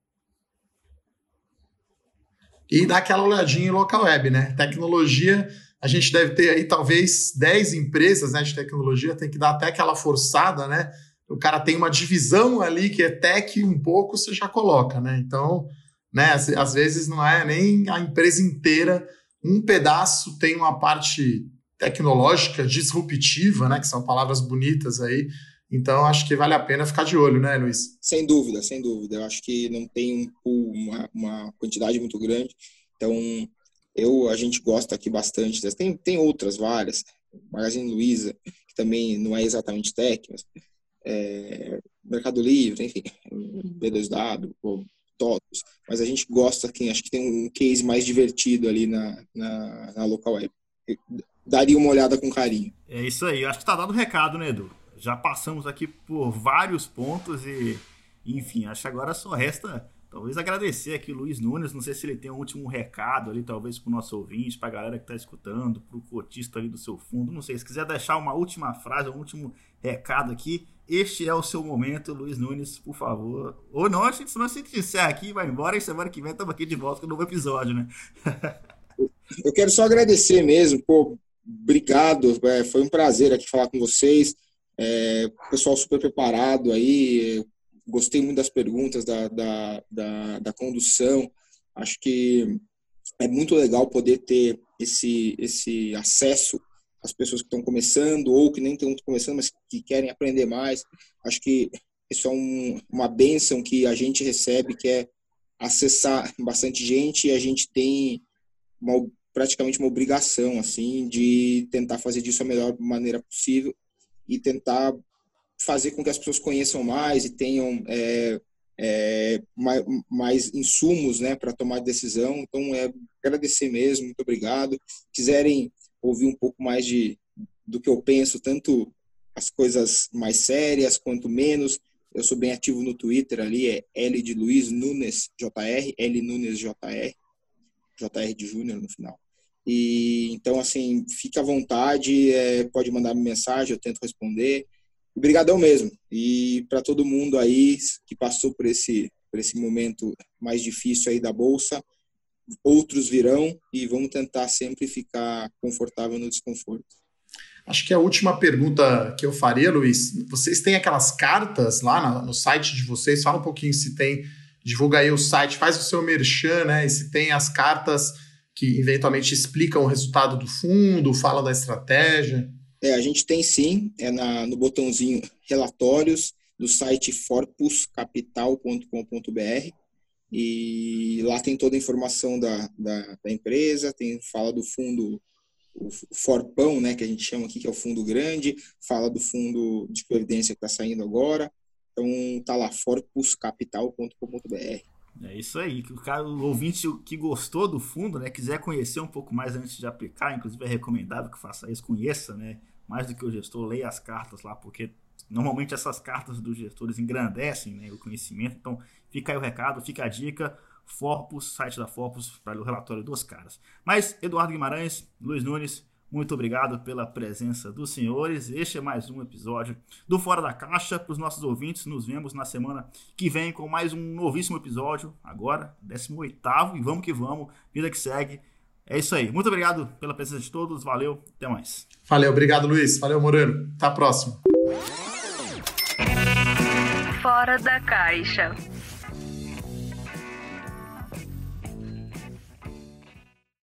e dar aquela olhadinha em local web, né? Tecnologia, a gente deve ter aí talvez 10 empresas né, de tecnologia, tem que dar até aquela forçada, né? O cara tem uma divisão ali que é tech um pouco, você já coloca, né? Então, né, às, às vezes não é nem a empresa inteira, um pedaço tem uma parte tecnológica, disruptiva, né? Que são palavras bonitas aí. Então, acho que vale a pena ficar de olho, né, Luiz? Sem dúvida, sem dúvida. Eu acho que não tem uma, uma quantidade muito grande. Então, eu a gente gosta aqui bastante. Tem, tem outras várias. Magazine Luiza, que também não é exatamente mas é, Mercado Livre, enfim, B2W, TOTOS. Mas a gente gosta aqui, acho que tem um case mais divertido ali na, na, na local web. Daria uma olhada com carinho. É isso aí. Acho que tá dado o recado, né, Edu? já passamos aqui por vários pontos e, enfim, acho que agora só resta talvez agradecer aqui o Luiz Nunes. Não sei se ele tem um último recado ali, talvez para o nosso ouvinte, para a galera que está escutando, para o cotista ali do seu fundo. Não sei, se quiser deixar uma última frase, um último recado aqui, este é o seu momento, Luiz Nunes, por favor. Ou não, a gente, senão a gente encerra aqui vai embora e semana que vem estamos aqui de volta com um novo episódio, né? Eu quero só agradecer mesmo, pô, obrigado, é, foi um prazer aqui falar com vocês. É, pessoal super preparado aí, gostei muito das perguntas, da, da, da, da, condução. Acho que é muito legal poder ter esse, esse acesso às pessoas que estão começando ou que nem estão começando, mas que querem aprender mais. Acho que isso é um, uma benção que a gente recebe, que é acessar bastante gente e a gente tem uma, praticamente uma obrigação assim de tentar fazer disso a melhor maneira possível e tentar fazer com que as pessoas conheçam mais e tenham é, é, mais, mais, insumos né, para tomar decisão. Então, é agradecer mesmo, muito obrigado. Quiserem ouvir um pouco mais de, do que eu penso, tanto as coisas mais sérias quanto menos, eu sou bem ativo no Twitter ali, é L de Luiz Nunes JR, L Nunes JR, JR de Júnior no final. E então, assim, fique à vontade, é, pode mandar mensagem, eu tento responder. Obrigadão mesmo. E para todo mundo aí que passou por esse, por esse momento mais difícil aí da bolsa, outros virão e vamos tentar sempre ficar confortável no desconforto. Acho que a última pergunta que eu faria, Luiz, vocês têm aquelas cartas lá no site de vocês? Fala um pouquinho se tem, divulga aí o site, faz o seu merchan, né? E se tem as cartas que eventualmente explicam o resultado do fundo, falam da estratégia? É, a gente tem sim, é na, no botãozinho relatórios do site forpuscapital.com.br e lá tem toda a informação da, da, da, empresa, tem fala do fundo o Forpão, né, que a gente chama aqui, que é o fundo grande, fala do fundo de previdência que está saindo agora, então tá lá forpuscapital.com.br. É isso aí. O, cara, o ouvinte que gostou do fundo, né, quiser conhecer um pouco mais antes de aplicar, inclusive é recomendável que faça isso, conheça, né, mais do que o gestor, leia as cartas lá, porque normalmente essas cartas dos gestores engrandecem né, o conhecimento. Então, fica aí o recado, fica a dica. Forpus, site da Forpus, para o relatório dos caras. Mas, Eduardo Guimarães, Luiz Nunes, muito obrigado pela presença dos senhores. Este é mais um episódio do Fora da Caixa. Para os nossos ouvintes, nos vemos na semana que vem com mais um novíssimo episódio. Agora, 18 e vamos que vamos. Vida que segue. É isso aí. Muito obrigado pela presença de todos. Valeu. Até mais. Valeu. Obrigado, Luiz. Valeu, Moreno. Até a próxima. Fora da Caixa.